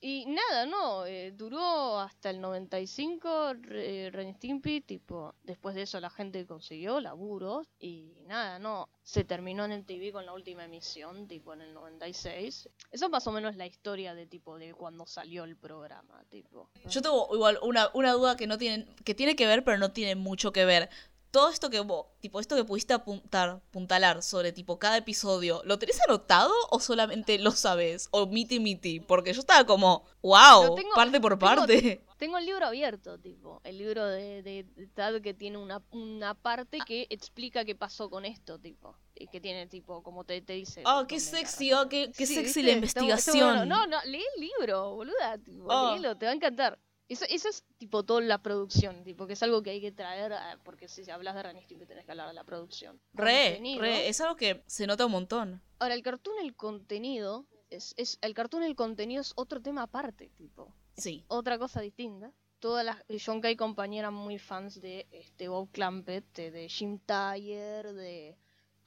Y nada, no, eh, duró hasta el 95 Re- Ren Stimpy, tipo, después de eso la gente consiguió laburos y nada, no, se terminó en el TV con la última emisión, tipo en el 96. Eso es más o menos la historia de tipo de cuando salió el programa, tipo. Yo tengo igual una, una duda que no tiene, que tiene que ver, pero no tiene mucho que ver. Todo esto que vos, tipo, esto que pudiste apuntar, puntalar sobre tipo cada episodio, ¿lo tenés anotado o solamente lo sabes? O miti miti, porque yo estaba como, wow, tengo- parte por tengo- parte. Tengo el libro abierto, tipo, el libro de, de, de Tad que tiene una, una parte que explica qué pasó con esto, tipo, y que tiene tipo, como te, te dice. Oh, qué sexy, oh, qué, qué Sí, sexy ¿viste? la Está está investigación. bueno. No, no, lee el libro, boluda, tipo, Oh. léelo, te va a encantar. Eso, eso es tipo toda la producción, tipo, que es algo que hay que traer, ah, porque si hablas de y Stimpy tenés que hablar de la producción. Re, re, es algo que se nota un montón. Ahora, el cartoon, el contenido, es, es, el cartoon, el contenido es otro tema aparte, tipo Sí. otra cosa distinta. Todas las John Kay compañía eran muy fans de este Bob Clampett, de, Jim Tyre, de,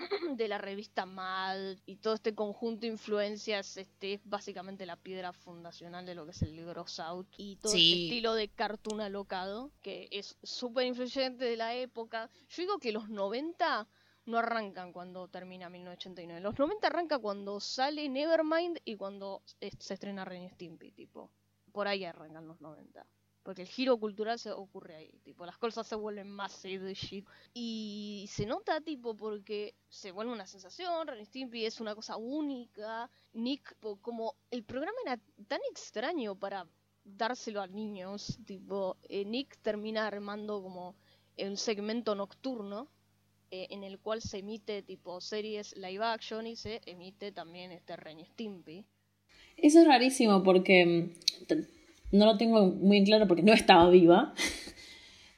de la revista Mad y todo este conjunto de influencias este es básicamente la piedra fundacional de lo que es el libro South y todo Sí. este estilo de cartoon alocado que es súper influyente de la época. Yo digo que los 90 no arrancan cuando termina 1989. Los 90 arranca cuando sale Nevermind y cuando se estrena Ren Stimpy, tipo. Por ahí arrancan los 90. Porque el giro cultural se ocurre ahí, tipo, las cosas se vuelven más. Y se nota, tipo, porque se vuelve una sensación, Ren Stimpy es una cosa única. Nick, como el programa era tan extraño para dárselo a niños, tipo, eh, Nick termina armando como un segmento nocturno eh, en el cual se emite tipo series live action y se emite también este Ren Stimpy. Eso es rarísimo porque mm, no lo tengo muy claro porque no estaba viva.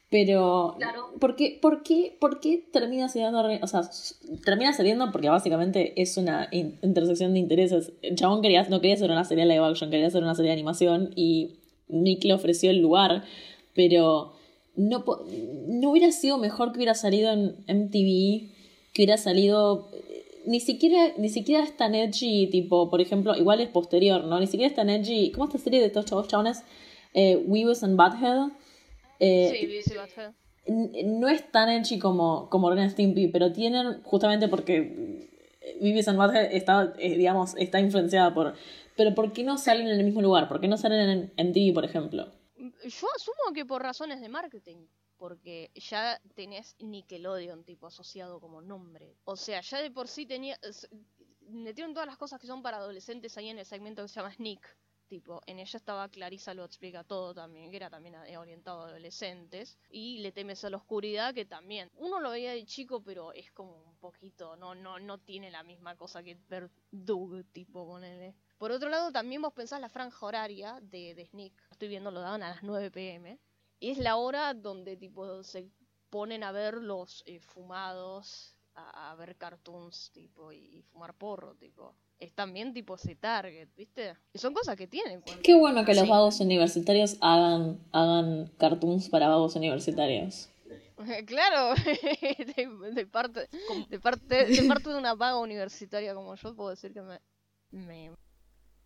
Pero, Claro. ¿por qué, por qué, por qué termina saliendo? O sea, termina saliendo porque básicamente es una in- intersección de intereses. El chabón quería, no quería hacer una serie live action, quería hacer una serie de animación y Nick le ofreció el lugar, pero no, po- no hubiera sido mejor que hubiera salido en MTV, que hubiera salido ni siquiera, ni siquiera es tan edgy, tipo, por ejemplo, igual es posterior, ¿no? Ni siquiera es tan edgy. ¿Cómo esta serie de estos chavos chabones? Eh, and Butthead. Eh, sí, Beavis y Butthead. no es tan edgy como, como Ren Stimpy, pero tienen, justamente porque Beavis and Butthead está, eh, digamos, está influenciada por... Pero ¿por qué no salen en el mismo lugar? ¿Por qué no salen en MTV, por ejemplo? Yo asumo que por razones de marketing, porque ya tenés Nickelodeon tipo asociado como nombre. O sea, ya de por sí tenía metieron todas las cosas que son para adolescentes ahí en el segmento que se llama Sneak. Tipo, en ella estaba Clarisa lo explica todo también, que era también orientado a adolescentes. Y Le temes a la oscuridad, que también. Uno lo veía de chico, pero es como un poquito, no, no, no tiene la misma cosa que ver Doug, tipo, ponele. Por otro lado, también vos pensás la franja horaria de, de Sneak. Estoy viendo, lo daban a las 9 pm. Y es la hora donde tipo se ponen a ver los eh, fumados, a, a ver cartoons, tipo, y, y fumar porro, tipo. Es también tipo ese target, ¿viste? Y son cosas que tienen. cuando- Qué bueno que los vagos universitarios hagan, hagan cartoons para vagos universitarios. claro, de, de parte, de, parte, de parte de una vaga universitaria como yo, puedo decir que me... me-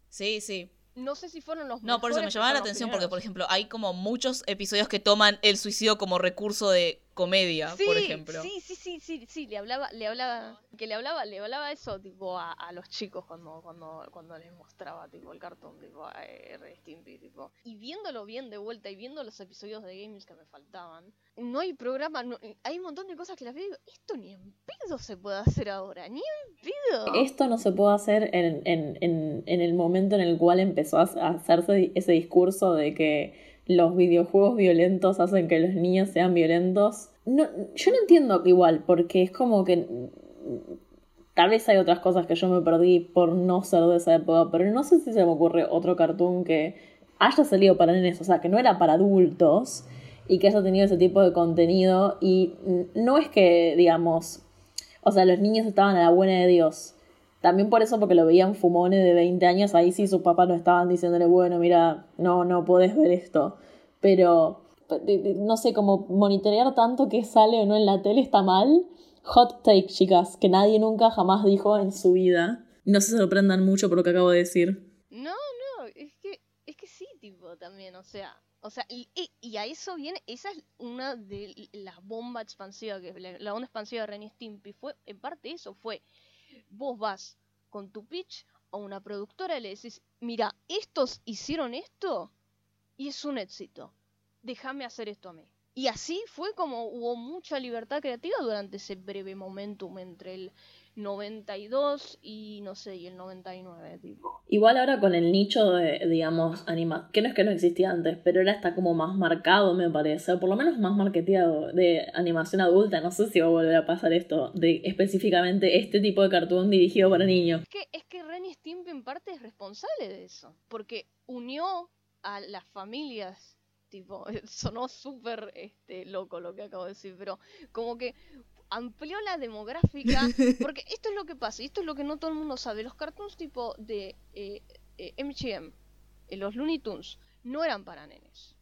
Sí, sí. No sé si fueron los No, por eso me llamaba la atención porque, por ejemplo, hay como muchos episodios que toman el suicidio como recurso de comedia, sí, por ejemplo. Sí, sí, sí, sí, sí, le hablaba, le hablaba, que le hablaba, le hablaba eso tipo a, a los chicos cuando, cuando, cuando les mostraba tipo el cartón, tipo a eh, y Stimpy, tipo. Y viéndolo bien de vuelta y viendo los episodios de Games que me faltaban, no hay programa, no- hay un montón de cosas que las veo y digo, esto ni en pedo se puede hacer ahora, ni en pedo. Esto no se puede hacer en, en, en, en el momento en el cual empezó a hacerse ese discurso de que los videojuegos violentos hacen que los niños sean violentos. No, yo no entiendo igual, porque es como que tal vez hay otras cosas que yo me perdí por no ser de esa época, pero no sé si se me ocurre otro cartoon que haya salido para nenes, o sea, que no era para adultos y que haya tenido ese tipo de contenido y no es que, digamos, o sea, los niños estaban a la buena de Dios. También por eso, porque lo veían fumone de 20 años, ahí sí sus papás no estaban diciéndole, bueno, mira, no, no puedes ver esto. Pero, no sé, como monitorear tanto que sale o no en la tele está mal. Hot take, chicas, que nadie nunca jamás dijo en su vida. No se sorprendan mucho por lo que acabo de decir. No, no, es que, es que sí, tipo, también, o sea, o sea, y, y, a eso viene, esa es una de las bombas expansivas, la, la onda expansiva de Renny Stimpy fue, en parte eso fue, vos vas con tu pitch a una productora y le decís, mira, estos hicieron esto y es un éxito, déjame hacer esto a mí. Y así fue como hubo mucha libertad creativa durante ese breve momentum entre el 92 y no sé, y el 99, tipo. Igual ahora con el nicho de, digamos, anima, que no es que no existía antes, pero ahora está como más marcado, me parece, o por lo menos más marketeado de animación adulta, no sé si va a volver a pasar esto, de específicamente este tipo de cartoon dirigido para niños. Es que, es que Renny Stimp en parte es responsable de eso, porque unió a las familias tipo, sonó súper este, loco lo que acabo de decir, pero como que amplió la demográfica, porque esto es lo que pasa, y esto es lo que no todo el mundo sabe, los cartoons tipo de eh, eh, MGM, eh, los Looney Tunes, no eran para nenes.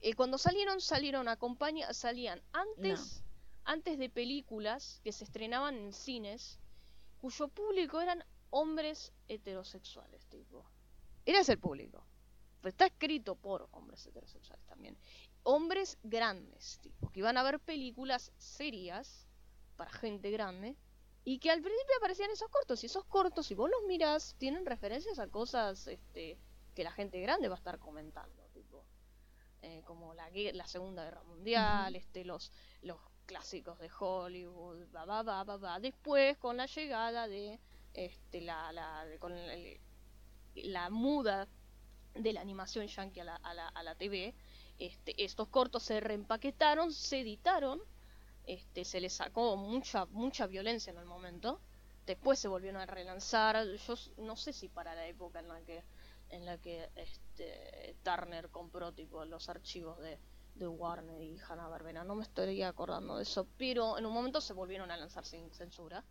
Eh, cuando salieron, salieron a compañía, salían antes, antes de películas que se estrenaban en cines, cuyo público eran hombres heterosexuales, tipo. Era ese el público. Pero está escrito por hombres heterosexuales también. Hombres grandes, tipo, que iban a ver películas serias para gente grande y que al principio aparecían esos cortos y esos cortos si vos los miras tienen referencias a cosas este que la gente grande va a estar comentando tipo eh, como la, la segunda guerra mundial este los los clásicos de Hollywood va va va va después con la llegada de este la, la con la muda de la animación yankee a la, a la, a la TV este, estos cortos se reempaquetaron se editaron este, se le sacó mucha, mucha violencia en el momento. Después se volvieron a relanzar. Yo no sé si para la época en la que en la que este, Turner compró tipo los archivos de, de Warner y Hanna Barbera. No me estoy acordando de eso, pero en un momento se volvieron a lanzar sin censura.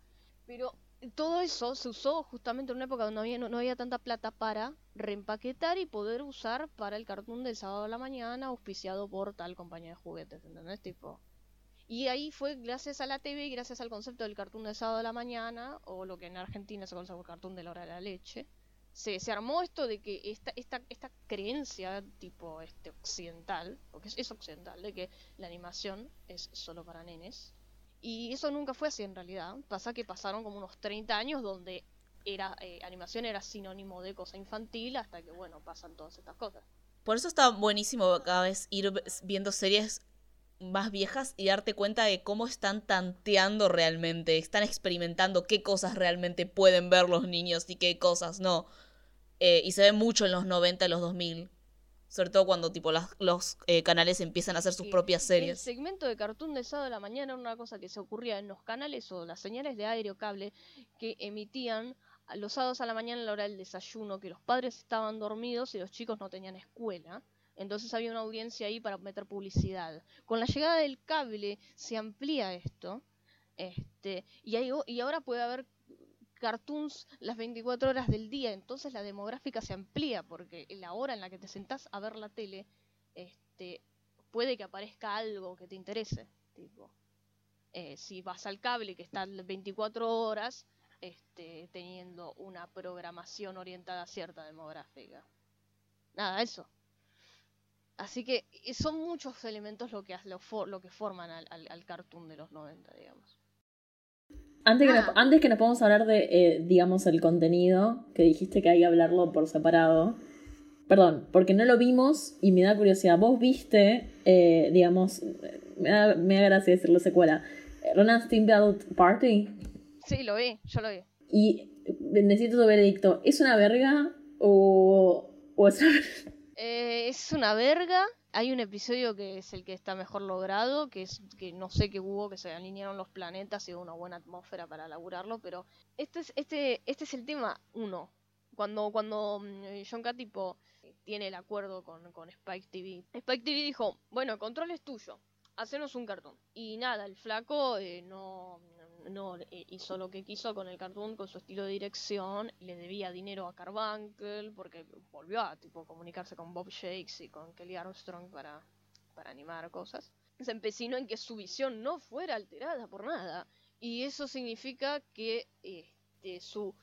Pero todo eso se usó justamente en una época donde no había, no, había tanta plata para reempaquetar y poder usar para el cartoon del sábado a la mañana auspiciado por tal compañía de juguetes, ¿entendés? Tipo, y ahí fue gracias a la TV y gracias al concepto del cartoon de sábado de la mañana, o lo que en Argentina se conoce como cartoon de la hora de la leche, se, se armó esto de que esta, esta, esta creencia tipo este occidental, porque es, occidental, de que la animación es solo para nenes. Y eso nunca fue así en realidad. Pasa que pasaron como unos 30 años donde era eh, animación era sinónimo de cosa infantil hasta que bueno pasan todas estas cosas. Por eso está buenísimo cada vez ir viendo series más viejas y darte cuenta de cómo están tanteando realmente, están experimentando qué cosas realmente pueden ver los niños y qué cosas no. Eh, y se ve mucho en los 90 y los 2000. Sobre todo cuando tipo los eh, canales empiezan a hacer sus propias series. El segmento de cartoon de sábado de la mañana era una cosa que se ocurría en los canales o las señales de aire o cable que emitían los sábados a la mañana a la hora del desayuno, que los padres estaban dormidos y los chicos no tenían escuela. Entonces había una audiencia ahí para meter publicidad. Con la llegada del cable se amplía esto. Este, y, hay, y ahora puede haber cartoons las 24 horas del día, entonces la demográfica se amplía porque la hora en la que te sentás a ver la tele, este, puede que aparezca algo que te interese. Tipo, eh, si vas al cable que está 24 horas, este, teniendo una programación orientada a cierta demográfica. Nada, eso. Así que son muchos elementos lo que, lo, lo que forman al, al, cartoon de los 90, digamos. Antes que, nos, ah. antes que nos podamos hablar de, eh, digamos, el contenido, que dijiste que hay que hablarlo por separado. Perdón, porque no lo vimos y me da curiosidad. ¿Vos viste, eh, digamos, me da, me da gracia decirlo secuela, Ronan Steamboat Party? Sí, lo vi, yo lo vi. Y necesito tu veredicto. ¿Es una verga o, o es una eh, es una verga. Hay un episodio que es el que está mejor logrado, que es que no sé qué hubo, que se alinearon los planetas y hubo una buena atmósfera para laburarlo, pero este es, este, este es el tema uno. Cuando, cuando mm, John K. tiene el acuerdo con, con Spike TV. Spike TV dijo, bueno, el control es tuyo, hacenos un cartón. Y nada, el flaco eh, no, no eh, hizo lo que quiso con el cartoon, con su estilo de dirección, le debía dinero a Carbankel, porque volvió a tipo comunicarse con Bob Shakes y con Kelly Armstrong para, para animar cosas. Se empecinó en que su visión no fuera alterada por nada. Y eso significa que este, su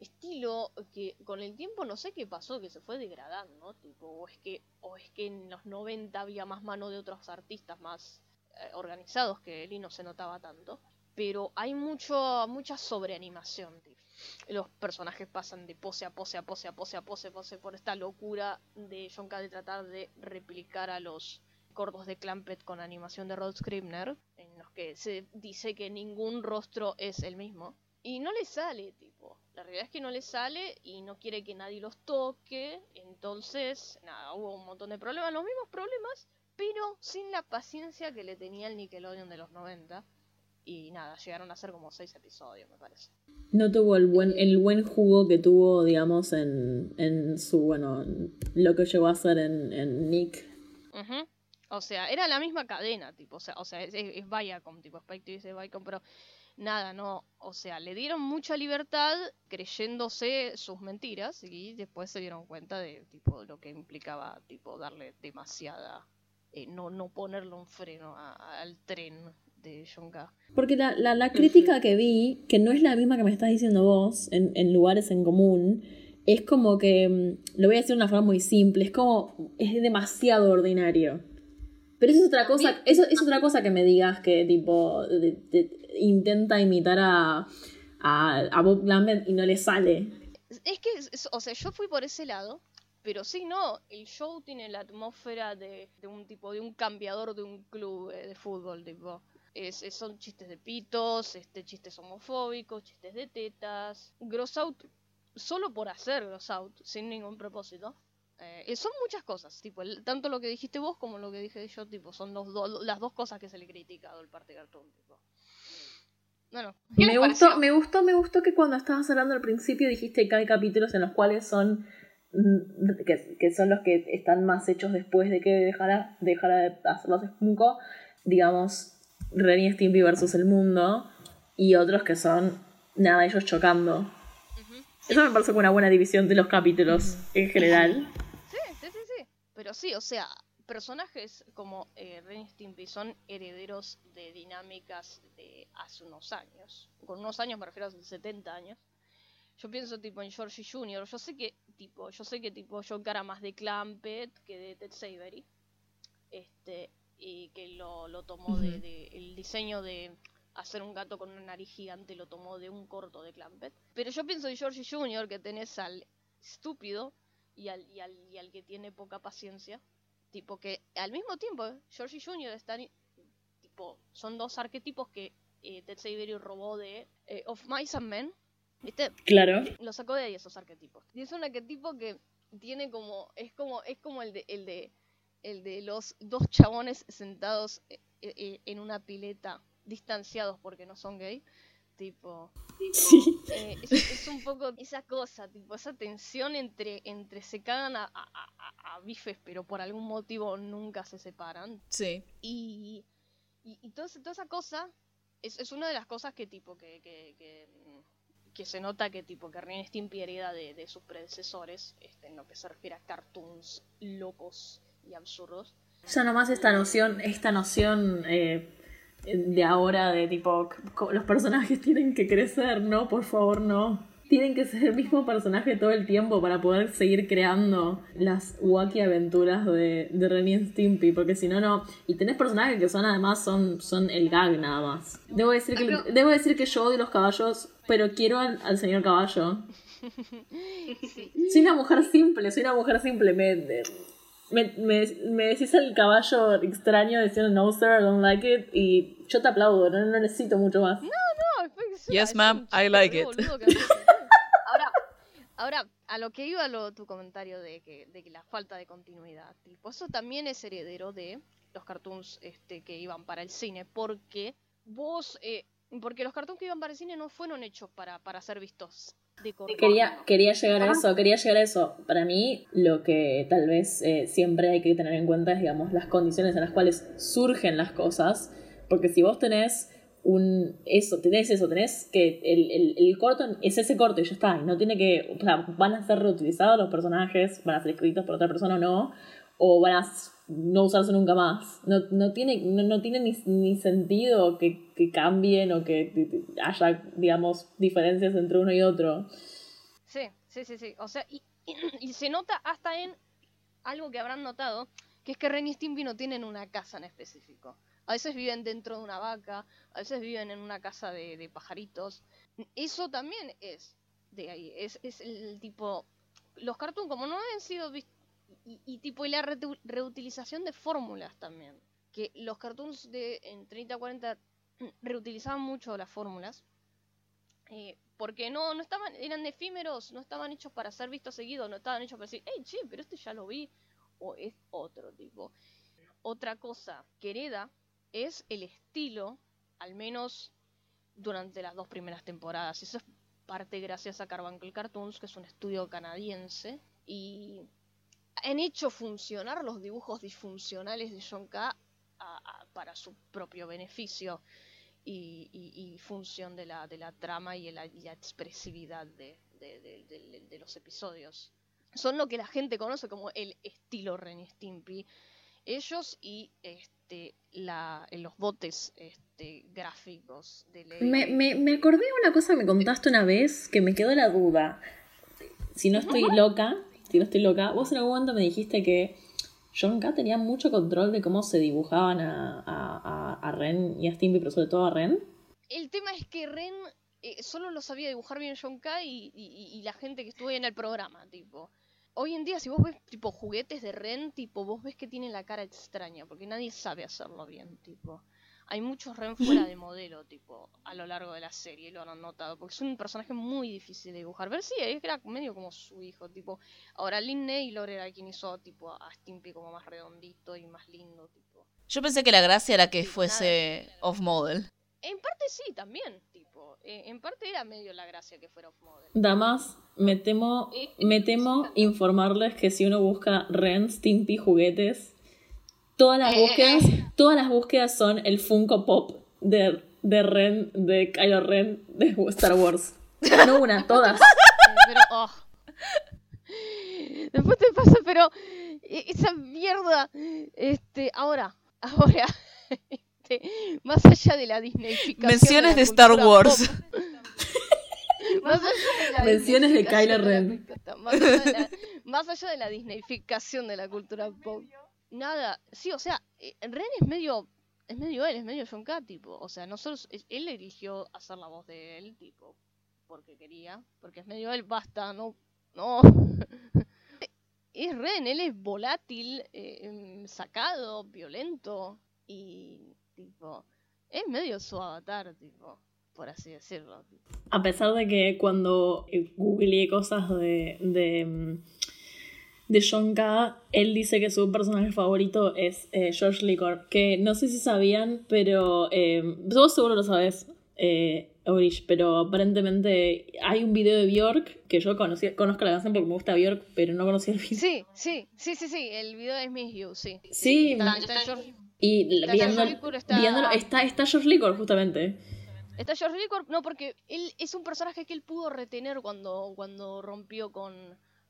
estilo que con el tiempo no sé qué pasó, que se fue degradando, ¿no? Tipo, o es que, o es que en los 90 había más mano de otros artistas más eh, organizados que él y no se notaba tanto. Pero hay mucho, mucha sobreanimación, Los personajes pasan de pose a pose a pose a pose a pose, pose por esta locura de John K. de tratar de replicar a los cortos de Clampett con animación de Rod Scribner, en los que se dice que ningún rostro es el mismo. Y no le sale, tipo. La realidad es que no le sale y no quiere que nadie los toque. Entonces, nada, hubo un montón de problemas, los mismos problemas, pero sin la paciencia que le tenía el Nickelodeon de los 90. Y nada, llegaron a ser como seis episodios, me parece. No tuvo el buen, el buen jugo que tuvo, digamos, en, en su, bueno, lo que llegó a ser en, en Nick. O sea, era la misma cadena, tipo, o sea, o sea es, es Viacom, tipo, Spike TV es Viacom, pero nada, no, o sea, le dieron mucha libertad creyéndose sus mentiras y después se dieron cuenta de tipo lo que implicaba tipo darle demasiada eh, no no ponerle un freno al tren de. Porque la, la, crítica que vi, que no es la misma que me estás diciendo vos, en, en lugares en común, es como que, mm, lo voy a decir de una forma muy simple, es como, es demasiado ordinario. Pero eso es otra cosa, eso es otra cosa que me digas que tipo intenta imitar a, a, Bob Lambert y no le sale. Es que, o sea, yo fui por ese lado, pero sí, no, el show tiene la atmósfera de, un tipo, de un cambiador de un club eh, de fútbol, tipo. Es, son chistes de pitos, este, chistes homofóbicos, chistes de tetas. Gross out solo por hacer gross out, sin ningún propósito. Eh, son muchas cosas, tipo, tanto lo que dijiste vos como lo que dije yo, tipo, son los las dos cosas que se le critica al parte cartoon, tipo. Bueno, me gustó, me gustó, me gustó que cuando estabas hablando al principio dijiste que hay capítulos en los cuales son mm, que, son los que están más hechos después de que dejara, dejara de hacer los Funko, digamos, Ren y Stimpy versus el mundo, y otros que son nada, ellos chocando. Eso me parece una buena división de los capítulos en general. Pero sí, o sea, personajes como eh, Ren y Stimpy son herederos de dinámicas de hace unos años. Con unos años me refiero a hace 70 años. Yo pienso tipo en Georgie Jr. Yo sé que tipo, yo sé que tipo John cara más de Clampett que de Ted Savery. Este, y que lo, lo tomó de, el diseño de hacer un gato con una nariz gigante lo tomó de un corto de Clampett. Pero yo pienso en Georgie Jr. que tenés al estúpido y al, y al, y al que tiene poca paciencia. Tipo que al mismo tiempo, Georgie Jr. están, tipo, son dos arquetipos que eh, Ted Savery robó de eh, Of Mice and Men. ¿Viste? Claro. Lo sacó de ahí esos arquetipos. Y es un arquetipo que tiene como, es como, es como el de, el de, el de los dos chabones sentados eh, en una pileta, distanciados porque no son gay tipo, eh, es, un poco esa cosa, tipo, esa tensión entre, entre se cagan a, bifes, pero por algún motivo nunca se separan. Sí. Y, y, toda, esa cosa es, es, una de las cosas que tipo que, que, que, se nota que tipo que hereda de, de, sus predecesores, este, en lo que se refiere a cartoons locos y absurdos. Ya nomás esta noción, esta noción eh, de ahora de tipo, los personajes tienen que crecer, no, por favor, no. Tienen que ser el mismo personaje todo el tiempo para poder seguir creando las wacky aventuras de, de Ren y Stimpy, porque si no, no. Y tenés personajes que son además son, son el gag nada más. Debo decir, que, debo decir que yo odio los caballos, pero quiero al, señor caballo. Soy una mujer simple, soy una mujer simple. Me, me, decís el caballo extraño diciendo no sir, I don't like it y yo te aplaudo, no, no necesito mucho más. No, no, yes ma'am, I like it. ahora, ahora, a lo que iba lo, tu comentario de que, de que la falta de continuidad, tipo, eso también es heredero de los cartoons este, que iban para el cine, porque vos, eh, porque los cartoons que iban para el cine no fueron hechos para, para ser vistos Quería, quería llegar a eso, quería llegar a eso. Para mí, lo que tal vez eh, siempre hay que tener en cuenta es, digamos, las condiciones en las cuales surgen las cosas. Porque si vos tenés un eso, tenés eso, tenés que el, el, el corto es ese corto y ya está, y no tiene que, o sea, van a ser reutilizados los personajes, van a ser escritos por otra persona o no, o van a no usarse nunca más. No, no tiene, no, no tiene ni, ni sentido que, que, cambien o que haya, digamos, diferencias entre uno y otro. Sí, sí, sí, sí. O sea, y, y, se nota hasta en algo que habrán notado, que es que Ren y Stimpy no tienen una casa en específico. A veces viven dentro de una vaca, a veces viven en una casa de, de pajaritos. Eso también es de ahí. Es, es el tipo. Los cartoons, como no han sido vistos. Y, y, tipo, y la re reutilización de fórmulas también. Que los cartoons de en 30 40 reutilizaban mucho las fórmulas. Eh, porque no, no estaban, eran efímeros, no estaban hechos para ser vistos seguidos, no estaban hechos para decir, hey, che, pero este ya lo vi, o es otro tipo. Otra cosa que es el estilo, al menos durante las dos primeras temporadas. Eso es parte gracias a Carbuncle Cartoons, que es un estudio canadiense, y han hecho funcionar los dibujos disfuncionales de John K. A, a, para su propio beneficio y, y, y, función de la, de la trama y la, y la expresividad de, de, de, los episodios. Son lo que la gente conoce como el estilo Ren Stimpy. Ellos y este, la, los dotes este, gráficos de ley. Me, me, me acordé de una cosa que me contaste una vez que me quedó la duda. Si no estoy loca, si no estoy loca, vos en algún momento me dijiste que John K tenía mucho control de cómo se dibujaban a, a, a, Ren y a Stimpy, pero sobre todo a Ren. El tema es que Ren eh, solo lo sabía dibujar bien John K y, y, y, la gente que estuvo ahí en el programa, tipo. Hoy en día, si vos ves tipo juguetes de Ren, tipo, vos ves que tienen la cara extraña, porque nadie sabe hacerlo bien, tipo. Hay muchos Ren fuera de modelo, tipo, a lo largo de la serie, lo han notado, porque es un personaje muy difícil de dibujar. Si sí, era medio como su hijo, tipo. Ahora Lin Naylor era quien hizo, tipo, a Stimpy como más redondito y más lindo, tipo. Yo pensé que la gracia era que sí, fuese off-model. En parte sí, también, tipo. Eh, en parte era medio la gracia que fuera off-model. Damas, me temo, me temo informarles que si uno busca Ren, Stimpy, juguetes, todas las búsquedas, todas las búsquedas son el Funko Pop de, de Ren, de Kylo Ren de Star Wars. No una, todas. Pero, oh. Después te pasa, pero esa mierda. Este, ahora, ahora. Este, más allá de la Disneyficación. Menciones de, de Star Wars. más allá de la Menciones de Kylo Ren. Más allá de, la, más allá de la Disneyficación de la cultura pop. Nada, sí, o sea, Ren es medio, es medio él, es medio John K, tipo, o sea, nosotros, él eligió hacer la voz de él, tipo, porque quería, porque es medio él, basta, no, no. es Ren, él es volátil, eh, sacado, violento, y, tipo, es medio su avatar, tipo, por así decirlo. A pesar de que cuando googleé cosas de... de de John K. Él dice que su personaje favorito es eh, George Licor. Que no sé si sabían, pero. Eh, vos seguro lo sabes, eh, Aurish, pero aparentemente hay un video de Bjork que yo conocí, conozco la canción porque me gusta Bjork, pero no conocía el video. Sí, sí, sí, sí, sí. El video es Miss You, sí. Sí, está, está George, y está viendo, George está... viéndolo, está, está George Licor justamente. Está George Licor, no, porque él es un personaje que él pudo retener cuando, cuando rompió con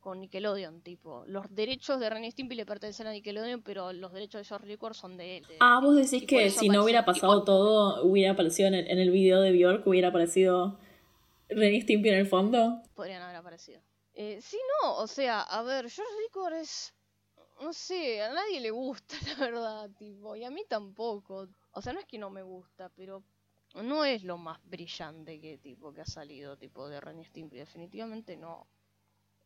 con Nickelodeon, tipo, los derechos de Ren Stimpy le pertenecen a Nickelodeon, pero los derechos de George Liquor son de él. De, ah, vos decís que si no hubiera pasado todo, hubiera aparecido en el, en el video de Bjork, hubiera aparecido Ren Stimpy en el fondo. Podrían haber aparecido. Eh, sí, no, o sea, a ver, George Liquor es, no sé, a nadie le gusta, la verdad, tipo, y a mí tampoco. O sea, no es que no me gusta, pero no es lo más brillante que tipo que ha salido tipo de Ren Stimpy, definitivamente no.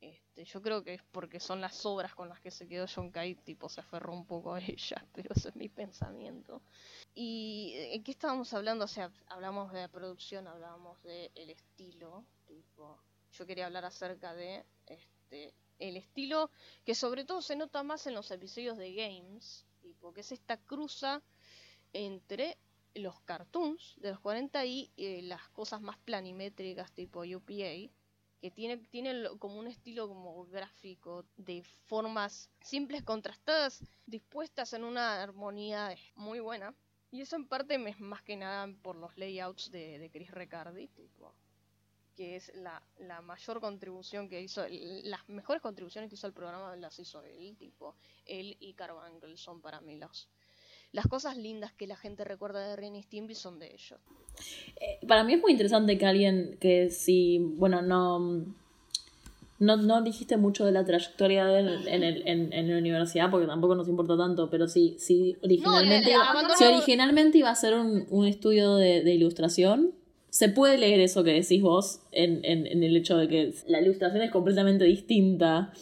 Este, yo creo que es porque son las obras con las que se quedó John Kite, tipo se aferró un poco a ellas, pero ese es mi pensamiento. ¿Y en qué estábamos hablando? O sea, hablamos de la producción, hablábamos del el estilo, tipo, yo quería hablar acerca de este el estilo que sobre todo se nota más en los episodios de Games, tipo, que es esta cruza entre los cartoons de los 40 y eh, las cosas más planimétricas tipo UPA que tiene, tiene como un estilo como gráfico de formas simples, contrastadas, dispuestas en una armonía muy buena. Y eso en parte es más que nada por los layouts de, de Chris Riccardi, tipo, que es la, la mayor contribución que hizo, las mejores contribuciones que hizo el programa las hizo él, tipo, él y Carvangle son para mí los, las cosas lindas que la gente recuerda de Ren y Stimpy son de ellos. Eh, para mí es muy interesante que alguien que si, bueno, no no, no dijiste mucho de la trayectoria de él en, el, en, en, la universidad, porque tampoco nos importa tanto, pero sí, sí originalmente, si originalmente iba a ser un, un estudio de, de, ilustración, se puede leer eso que decís vos en, en, el hecho de que la ilustración es completamente distinta.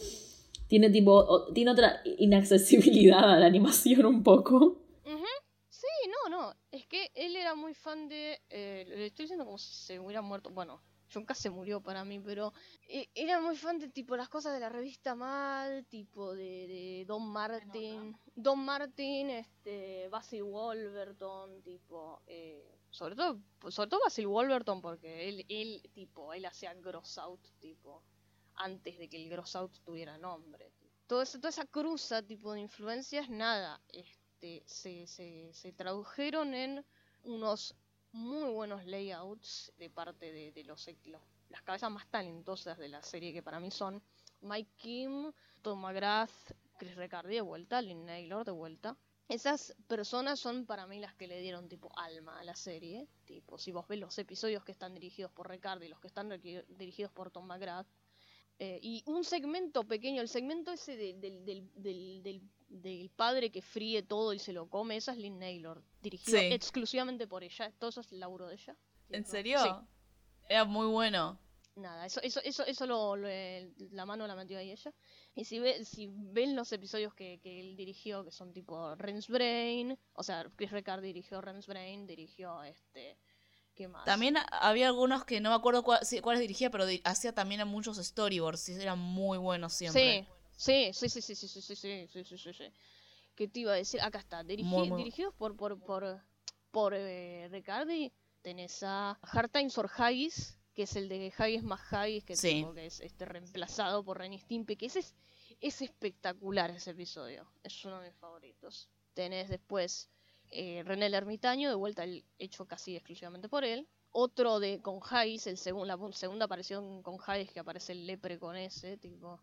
Tiene tipo, tiene otra inaccesibilidad a la animación un poco. Que él era muy fan de. Eh, le estoy diciendo como si se hubiera muerto. Bueno, Junka se murió para mí, pero eh, era muy fan de tipo las cosas de la revista Mal, tipo de, de Don Martin, Don Martin, este, Basil Wolverton, tipo, eh, sobre todo, sobre todo Basil Wolverton porque él, él, tipo, él hacía Gross Out, tipo, antes de que el Gross Out tuviera nombre. Todo eso, toda esa cruza, tipo, de influencias, nada, este, se, se, tradujeron en unos muy buenos layouts de parte de, los, las cabezas más talentosas de la serie que para mí son Mike Kim, Tom McGrath, Chris Riccardi de vuelta, Lynn Naylor de vuelta. Esas personas son para mí las que le dieron tipo alma a la serie. Tipo, si vos ves los episodios que están dirigidos por Riccardi y los que están dirigidos por Tom McGrath. Eh, y un segmento pequeño, el segmento ese del, del del padre que fríe todo y se lo come, esa es Lynn Naylor, dirigido exclusivamente por ella. Todo eso es el laburo de ella. ¿En serio? Sí. Era muy bueno. Nada, eso, eso, eso, eso lo, la mano la metió ahí ella. Y si, ve, si ven los episodios que, que él dirigió, que son tipo Ren's Brain, o sea, Chris Ricard dirigió Ren's Brain, dirigió este... ¿Qué más? También había algunos que no me acuerdo cuáles dirigía, pero hacía también a muchos storyboards y eran muy buenos siempre. Sí, Sí, sí, sí, sí, sí, sí, sí, sí, sí, sí. ¿Qué te iba a decir? Acá está, dirigidos por, por, por, por eh, Ricardi, tenés a Hard Times or Haggis, que es el de Haggis más Haggis, que, que es este reemplazado por Renny Stimpy, que ese es, es espectacular ese episodio, es uno de mis favoritos. Tenés después eh, René el Ermitaño, de vuelta el, hecho casi exclusivamente por él. Otro de con Haggis, el la segunda aparición con Haggis que aparece el lepre con ese, tipo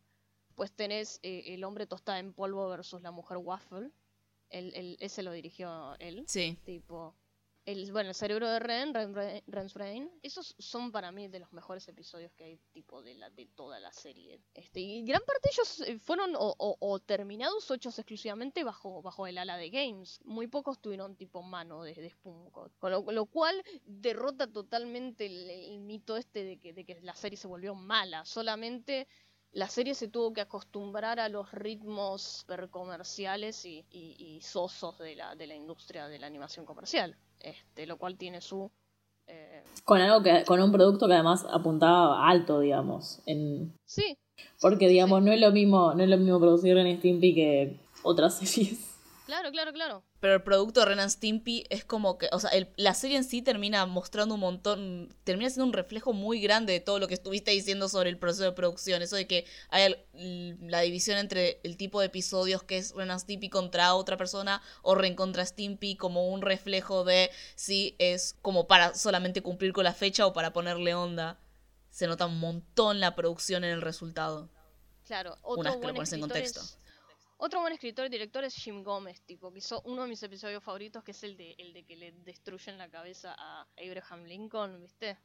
pues tenés eh, El hombre tostada en polvo versus la mujer waffle. El, ese lo dirigió él. Sí. Tipo. El, bueno, el cerebro de Ren, Ren, Ren's Brain. Esos son para mí de los mejores episodios que hay, tipo, de la de toda la serie. Este, y gran parte de ellos eh, fueron o, terminados o hechos exclusivamente bajo, bajo el ala de Games. Muy pocos tuvieron tipo mano de, de Con lo, cual derrota totalmente el, mito este de que, de que la serie se volvió mala. Solamente la serie se tuvo que acostumbrar a los ritmos comerciales y, y, sosos de la, de la industria de la animación comercial, este, lo cual tiene su... Eh, con algo que, con un producto que además apuntaba alto, digamos. En... Sí. Porque, digamos, no es lo mismo, no es lo mismo producir en Stimpy que otras series. Claro, claro, claro. Pero el producto de Ren Stimpy es como que, o sea, la serie en sí termina mostrando un montón, termina siendo un reflejo muy grande de todo lo que estuviste diciendo sobre el proceso de producción. Eso de que hay la división entre el tipo de episodios que es Ren Stimpy contra otra persona o Ren contra Stimpy como un reflejo de si es como para solamente cumplir con la fecha o para ponerle onda. Se nota un montón la producción en el resultado. Claro, otro Una vez que lo pones en contexto. Otro buen escritor y director es Jim Gomez, tipo, que hizo uno de mis episodios favoritos, que es el de, el de que le destruyen la cabeza a Abraham Lincoln, ¿viste?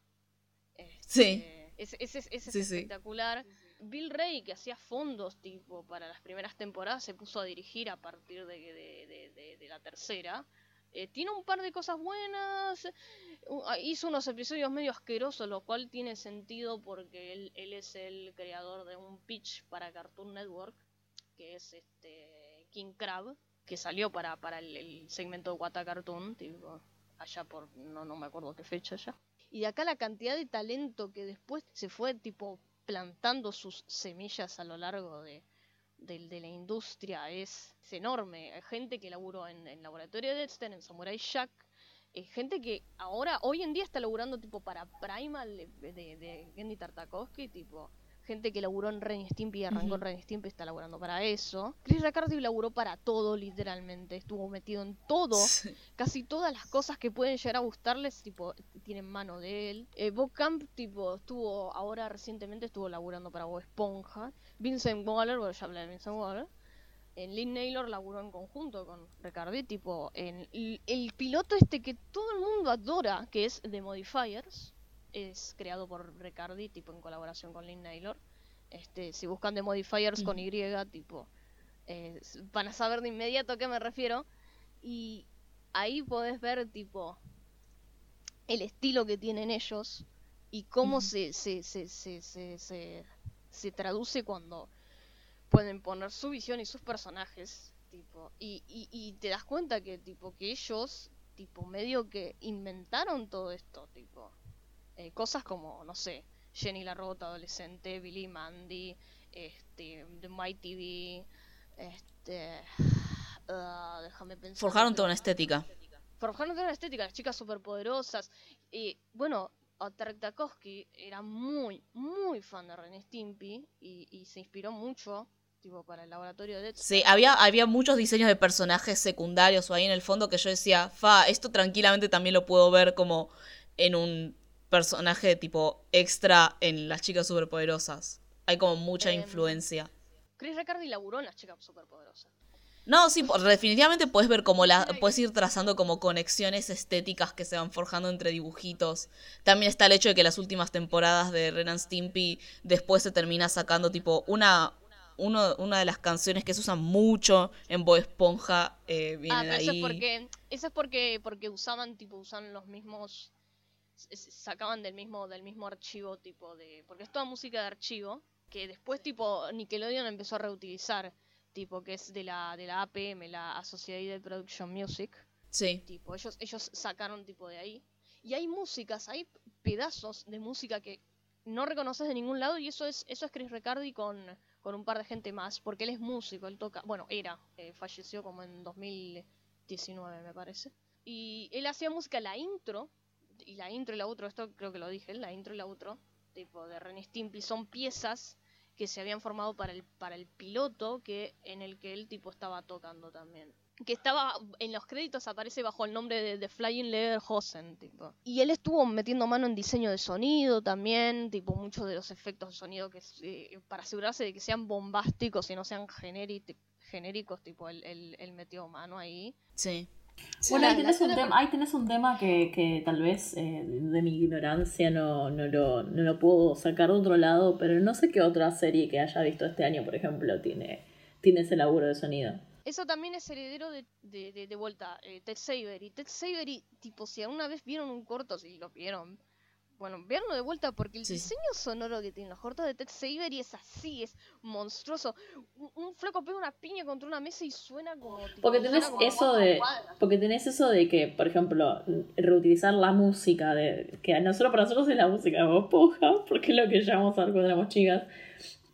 sí. Ese, ese, es espectacular. Bill Ray, que hacía fondos, tipo, para las primeras temporadas, se puso a dirigir a partir de, de, la tercera. Eh, tiene un par de cosas buenas. Ah, hizo unos episodios medio asquerosos, lo cual tiene sentido porque él, él es el creador de un pitch para Cartoon Network que es este King Crab, que salió para, para el, segmento de Wata Cartoon, tipo, allá por, no, no me acuerdo qué fecha ya. Y acá la cantidad de talento que después se fue tipo plantando sus semillas a lo largo de, de, la industria es, enorme. Gente que laburó en el laboratorio de Dexter, en Samurai Jack, gente que ahora, hoy en día está laburando tipo para Primal de, de, Tartakovsky, tipo gente que laburó en Ren Stimpy y arrancó Ujú. en Ren y Stimpy está laburando para eso. Chris Riccardi laburó para todo, literalmente. Estuvo metido en todo. Casi todas las cosas que pueden llegar a gustarles, tipo, tienen mano de él. Eh, Bob Camp, tipo, estuvo, ahora recientemente estuvo laburando para Bob Esponja. Vincent Waller, bueno, ya hablé de Vincent Waller. En Lynn Naylor laburó en conjunto con Ricardi, tipo, en el, el piloto este que todo el mundo adora, que es The Modifiers, es creado por Ricardi, tipo, en colaboración con Lynn Naylor. Este, si buscan The Modifiers con Y, tipo, eh, van a saber de inmediato a qué me refiero. Y ahí podés ver, tipo, el estilo que tienen ellos y cómo se, se, se, se, se, se traduce cuando pueden poner su visión y sus personajes, tipo, y, y, y te das cuenta que, tipo, que ellos, tipo, medio que inventaron todo esto, tipo, eh, cosas como, no sé, Jenny la robot adolescente, Billy Mandy, este, The Mighty B, este, ah, déjame pensar. Forjaron toda una estética. Forjaron toda una estética, las chicas superpoderosas. Y bueno, a Tartakovsky era muy, muy fan de Ren y Stimpy y, y se inspiró mucho, tipo, para el laboratorio de. Sí, había, había muchos diseños de personajes secundarios o ahí en el fondo que yo decía, fa, esto tranquilamente también lo puedo ver como en un personaje tipo extra en las chicas superpoderosas. Hay como mucha Em, influencia. Chris Riccardi laburó en las chicas superpoderosas. No, sí, definitivamente puedes ver como la, puedes ir trazando como conexiones estéticas que se van forjando entre dibujitos. También está el hecho de que las últimas temporadas de Ren and Stimpy después se termina sacando tipo una uno, una de las canciones que se usan mucho en Bob Esponja eh, viene Ah, de pero eso es ahí. porque, eso es porque, porque usaban, tipo, usaban los mismos, sacaban del mismo, del mismo archivo, tipo, de, porque es toda música de archivo, que después, tipo, Nickelodeon empezó a reutilizar, tipo, que es de la, de la APM, la Associated Production Music, Sí. tipo, ellos, ellos sacaron, tipo, de ahí, y hay músicas, hay pedazos de música que no reconoces de ningún lado, y eso es, eso es Chris Riccardi con, con un par de gente más, porque él es músico, él toca, bueno, era, eh, falleció como en 2019 me parece. Y él hacía música, la intro, y la intro y la outro, esto creo que lo dije, la intro y la outro, tipo de Ren Stimpy, son piezas que se habían formado para el, para el piloto que en el que el tipo estaba tocando también. Que estaba, en los créditos aparece bajo el nombre de, de Flying Lederhosen, tipo. Y él estuvo metiendo mano en diseño de sonido también, tipo, muchos de los efectos de sonido que eh, para asegurarse de que sean bombásticos y no sean genéric- genéricos, tipo, él, él, él metió mano ahí. Sí. Bueno, ahí tenés, un tema, ahí tenés un tema que, que tal vez eh, de mi ignorancia no, no, lo, no lo puedo sacar de otro lado, pero no sé qué otra serie que haya visto este año, por ejemplo, tiene, tiene ese laburo de sonido. Eso también es heredero de, de, de, de vuelta, eh, Ted Savery. Ted Savery, tipo, si alguna vez vieron un corto, si lo vieron, bueno, veanlo de vuelta porque el Sí. diseño sonoro que tienen los cortos de Ted Savery es así, es monstruoso. Un, un flaco pega una piña contra una mesa y suena como... tipo, Porque tenés como eso de. Porque tenés eso de que, por ejemplo, reutilizar la música de. que a nosotros para nosotros es la música de Bob porque es lo que llamamos a ver cuando éramos chicas.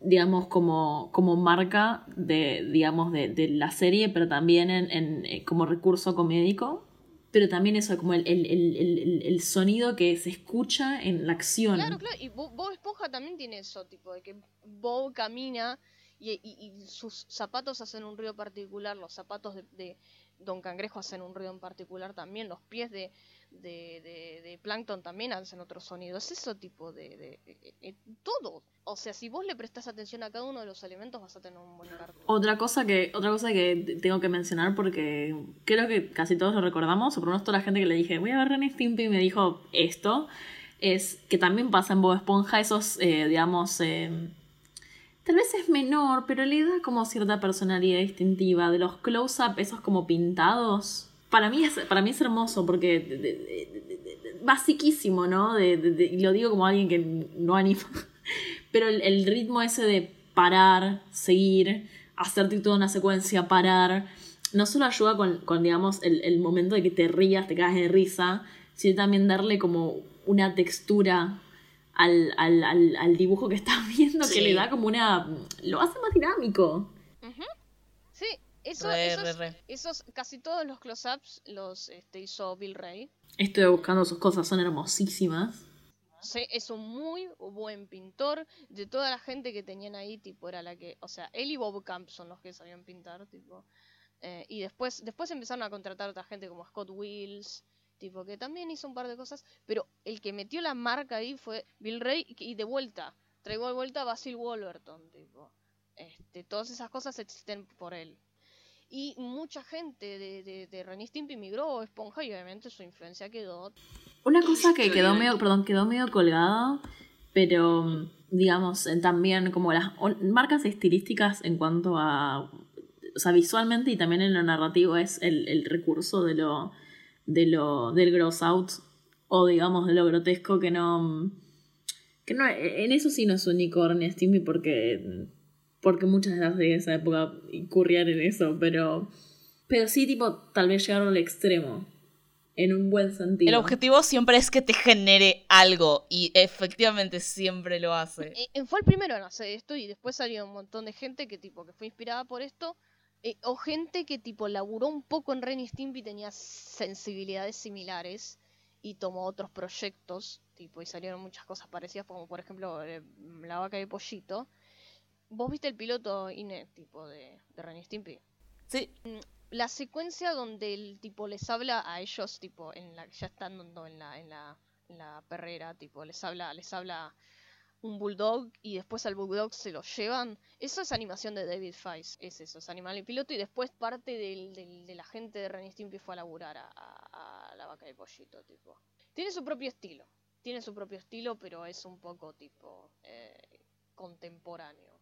Digamos, como, como marca de, digamos, de, de la serie, pero también en, en, eh, como recurso comédico. Pero también eso, como el, el, el, el, sonido que se escucha en la acción. Claro, claro, y Bo- Bob Esponja también tiene eso, tipo, de que Bob camina y sus zapatos hacen un ruido particular, los zapatos de, de Don Cangrejo hacen un ruido en particular también, los pies de, de, de, de Plankton también hacen otro sonido, es eso tipo de, eh, eh, todo. O sea, si vos le prestás atención a cada uno de los elementos vas a tener un buen cartoon. Otra cosa que otra cosa que tengo que mencionar porque creo que casi todos lo recordamos, o por lo menos toda la gente que le dije, voy a ver Ren Stimpy y me dijo esto, es que también pasa en Bob Esponja esos, eh, digamos, eh, tal vez es menor, pero le da como cierta personalidad distintiva de los close-up, esos como pintados. Para mí es, para mí es hermoso porque de- de- de- basiquísimo, ¿no? De- de- de- y lo digo como alguien que no anima. Pero el, el ritmo ese de parar, seguir, hacerte toda una secuencia, parar, no solo ayuda con, con digamos, el, el momento de que te rías, te caes de risa, sino también darle como una textura al, al, al, al dibujo que estás viendo que le da como una... lo hace más dinámico. Eso, Re, esos, re, re. esos, casi todos los close-ups los este, hizo Bill Ray. Estoy buscando sus cosas, son hermosísimas. Sí, es un muy buen pintor. De toda la gente que tenían ahí, tipo, era la que. O sea, él y Bob Camp son los que sabían pintar, tipo. Eh, y después, después empezaron a contratar a otra gente como Scott Wills, tipo, que también hizo un par de cosas. Pero el que metió la marca ahí fue Bill Ray. Y de vuelta, traigo de vuelta a Basil Wolverton, tipo. Este, todas esas cosas existen por él. Y mucha gente de, de, de Ren y Stimpy migró a Esponja y obviamente su influencia quedó Una cosa que quedó medio, perdón, quedó medio colgada, pero digamos, eh, también como las marcas estilísticas en cuanto a, o sea, visualmente y también en lo narrativo es el, el recurso de lo, de lo, del gross out o digamos de lo grotesco que no, que no, en eso sí no es único Ren y Stimpy porque, porque muchas de las de esa época incurrían en eso, pero, pero sí tipo tal vez llegaron al extremo. En un buen sentido. El objetivo siempre es que te genere algo y efectivamente siempre lo hace. Eh, eh, fue el primero en hacer esto y después salió un montón de gente que tipo que fue inspirada por esto eh, o gente que tipo laburó un poco en Ren y Stimpy tenía sensibilidades similares y tomó otros proyectos tipo y salieron muchas cosas parecidas como por ejemplo eh, la vaca de pollito vos viste el piloto tipo de, de Ren y Stimpy Sí, la secuencia donde el tipo les habla a ellos, tipo, en la ya están dando en la, en la, en la perrera, tipo, les habla, les habla un bulldog y después al bulldog se lo llevan. Eso es animación de David Fice, es eso, es animal y piloto y después parte del, del- de la gente de Ren y Stimpy fue a laburar a, a- a la vaca de pollito, tipo. Tiene su propio estilo, tiene su propio estilo, pero es un poco tipo eh, contemporáneo.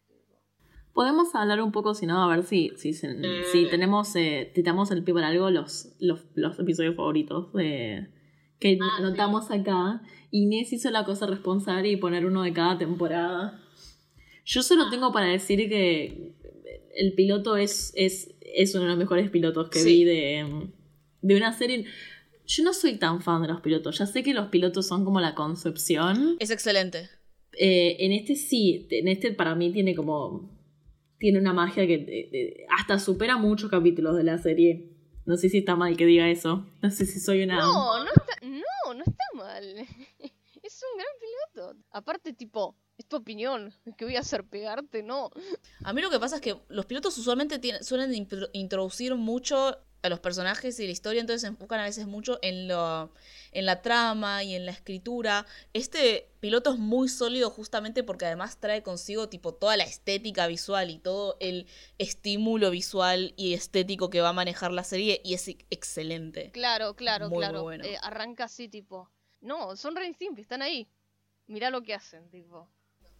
Podemos hablar un poco, si no, a ver si, si, se- si tenemos, eh, si tenemos el pie para algo, los, los, los episodios favoritos de, que Ah, sí. anotamos acá. Inés hizo la cosa responsable y poner uno de cada temporada. Yo solo Ah. tengo para decir que el piloto es, es, es uno de los mejores pilotos que Sí. vi de, de una serie. Yo no soy tan fan de los pilotos. Ya sé que los pilotos son como la concepción. es excelente. Eh, en este sí, en este para mí tiene como. Tiene una magia que eh, eh, hasta supera muchos capítulos de la serie. No sé si está mal que diga eso. No sé si soy una. No, no está, no, no está mal. es un gran piloto. Aparte, tipo, es tu opinión. ¿Qué voy a hacer? ¿Pegarte? No. A mí lo que pasa es que los pilotos usualmente tienen- suelen introducir mucho a los personajes y la historia, entonces se enfocan a veces mucho en, lo, en la trama y en la escritura. Este piloto es muy sólido justamente porque además trae consigo tipo toda la estética visual y todo el estímulo visual y estético que va a manejar la serie y es excelente. Claro, claro, Muy, muy claro. bueno. Eh, arranca así, tipo. No, son y Stimpy, están ahí. Mirá lo que hacen, tipo.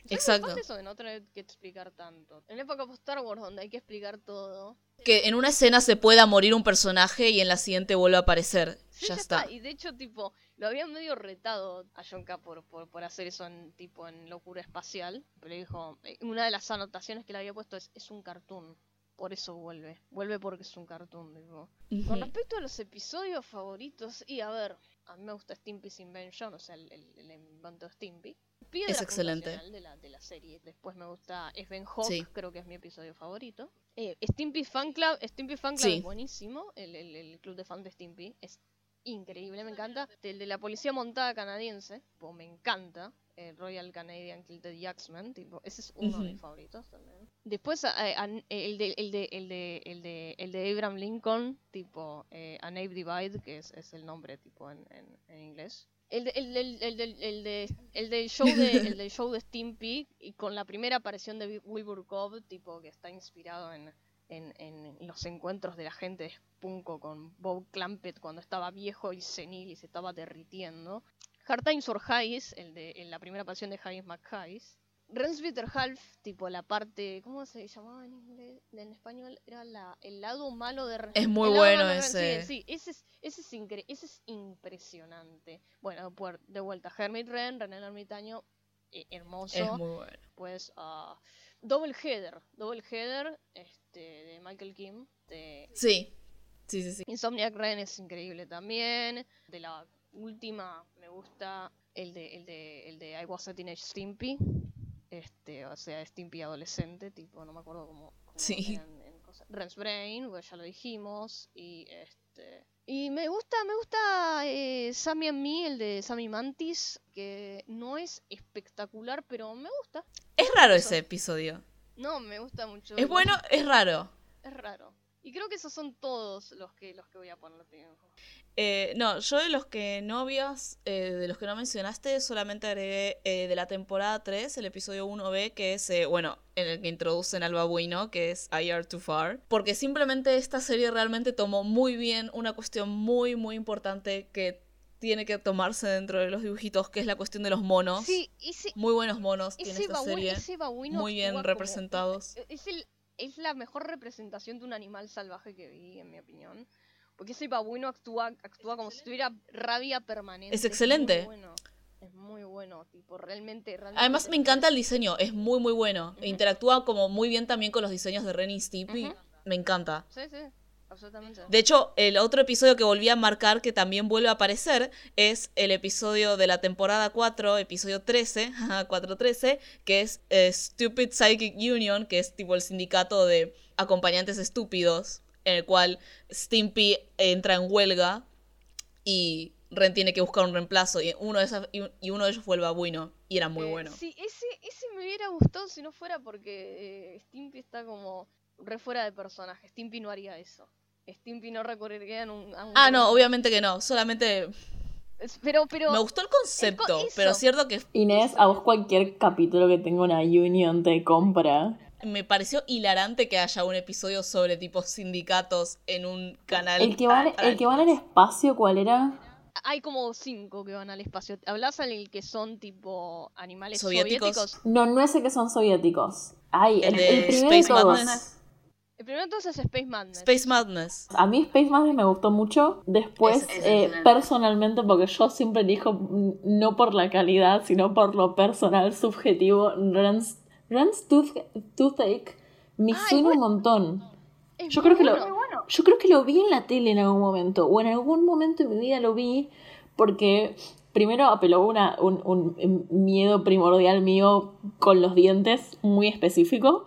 Exacto. fan de eso de no tener que explicar tanto. En la época post Star Wars, donde hay que explicar todo. Que en una escena se pueda morir un personaje y en la siguiente vuelve a aparecer. Sí, ya está. Y de hecho, tipo, lo habían medio retado a John K por, por, por hacer eso en tipo en locura espacial. Pero dijo, eh, una de las anotaciones que le había puesto es, es un cartoon. Por eso vuelve. Vuelve porque es un cartoon, tipo. Con respecto a los episodios favoritos, y a ver, a mí me gusta Stimpy's Invention, o sea, el, el, el invento de Stimpy. Piedra Es excelente. De la, de la serie. Después me gusta Sven Hawk, Sí. creo que es mi episodio favorito. Eh, Stimpy Fan Club, Stimpy Fan Club Sí. es buenísimo. El, el, el club de fans de Stimpy es increíble, me encanta. El de la policía montada canadiense, tipo, me encanta. El Royal Canadian Kilted Yaxman, tipo, ese es uno de mis favoritos también. Después eh, el, de, el, de, el, de, el, de, el de Abraham Lincoln, tipo eh, A Nave Divide, que es, es el nombre tipo en, en, en inglés. El, de, el, del- el, del- el, de, el del show de el del show de Stimpy y con la primera aparición de Wilbur Cobb, tipo que está inspirado en, en, en los encuentros de la gente de Spunko con Bob Clampett cuando estaba viejo y senil y se estaba derritiendo. Hard Times or Highs, el de en la primera aparición de Hayes McHayes. Rensbitter Half, tipo la parte, ¿cómo se llamaba en inglés? En español era la, el lado malo de Es muy bueno ese. Sí, sí, ese es, ese es, incre- ese es impresionante. Bueno, por- de vuelta, Hermit Ren, René el Ermitaño, eh, hermoso Es muy bueno. pues ah, Double Header, Double Header este, de Michael Kim, de Sí, sí, sí, sí. Insomniac Ren es increíble también, de la última me gusta el de el de el de I Was a Teenage Stimpy, este, o sea, Stimpy adolescente, tipo, no me acuerdo cómo, cómo Sí. Ren's Brain, pues ya lo dijimos, y este Y me gusta, me gusta eh, Sammy and Me, el de Sammy Mantis, que no es espectacular, pero me gusta. Es raro ese episodio. No, me gusta mucho. Es bueno, es raro. Es raro. Y creo que esos son todos los que, los que voy a poner. Eh, no, yo de los que no habías, eh, de los que no mencionaste, solamente agregué eh, de la temporada 3, el episodio 1B, que es, bueno, en el que introducen al babuino, que es I Are Too Far. Porque simplemente esta serie realmente tomó muy bien una cuestión muy, muy importante que tiene que tomarse dentro de los dibujitos, que es la cuestión de los monos. Sí, muy buenos monos tiene esta serie. muy bien representados. es, el, es la mejor representación de un animal salvaje que vi, en mi opinión. Porque ese babuino actúa, actúa como si tuviera rabia permanente. Es excelente. Es muy bueno, es muy bueno tipo, realmente, Además me encanta el diseño, es muy muy bueno. Interactúa como muy bien también con los diseños de Ren y Stimpy. Me encanta. Sí, sí. Absolutamente. De hecho, el otro episodio que volví a marcar que también vuelve a aparecer es el episodio de la temporada 4, episodio 13, 413, que es eh, Stupid Psychic Union, que es tipo el sindicato de acompañantes estúpidos en el cual Stimpy entra en huelga y Ren tiene que buscar un reemplazo y uno de, esas, y uno de ellos fue el babuino y era muy eh, bueno. Sí, ese, ese me hubiera gustado si no fuera porque eh, Stimpy está como re fuera de personaje. Stimpy no haría eso. Stimpy no recurriría a un... Ah, no, obviamente que no. Solamente... Pero, pero... Me gustó el concepto, pero es cierto que... Inés, a vos cualquier capítulo que tenga una union te compra me pareció hilarante que haya un episodio sobre tipo sindicatos en un canal. El que va, el que al espacio, ¿cuál era? Hay como cinco que van al espacio. ¿Hablas en el que son tipo animales soviéticos? No, no es el que son soviéticos. Ay, el, el, Space Madness. El primero entonces es Space Madness. Space Madness. A mí Space Madness me gustó mucho. Después, eh, personalmente, porque yo siempre elijo no por la calidad, sino por lo personal, subjetivo, Runs Rand's Toothache me suena un montón. Yo creo, que lo, yo creo que lo vi en la tele en algún momento, o en algún momento de mi vida lo vi, porque primero apeló una, un, un miedo primordial mío con los dientes muy específico,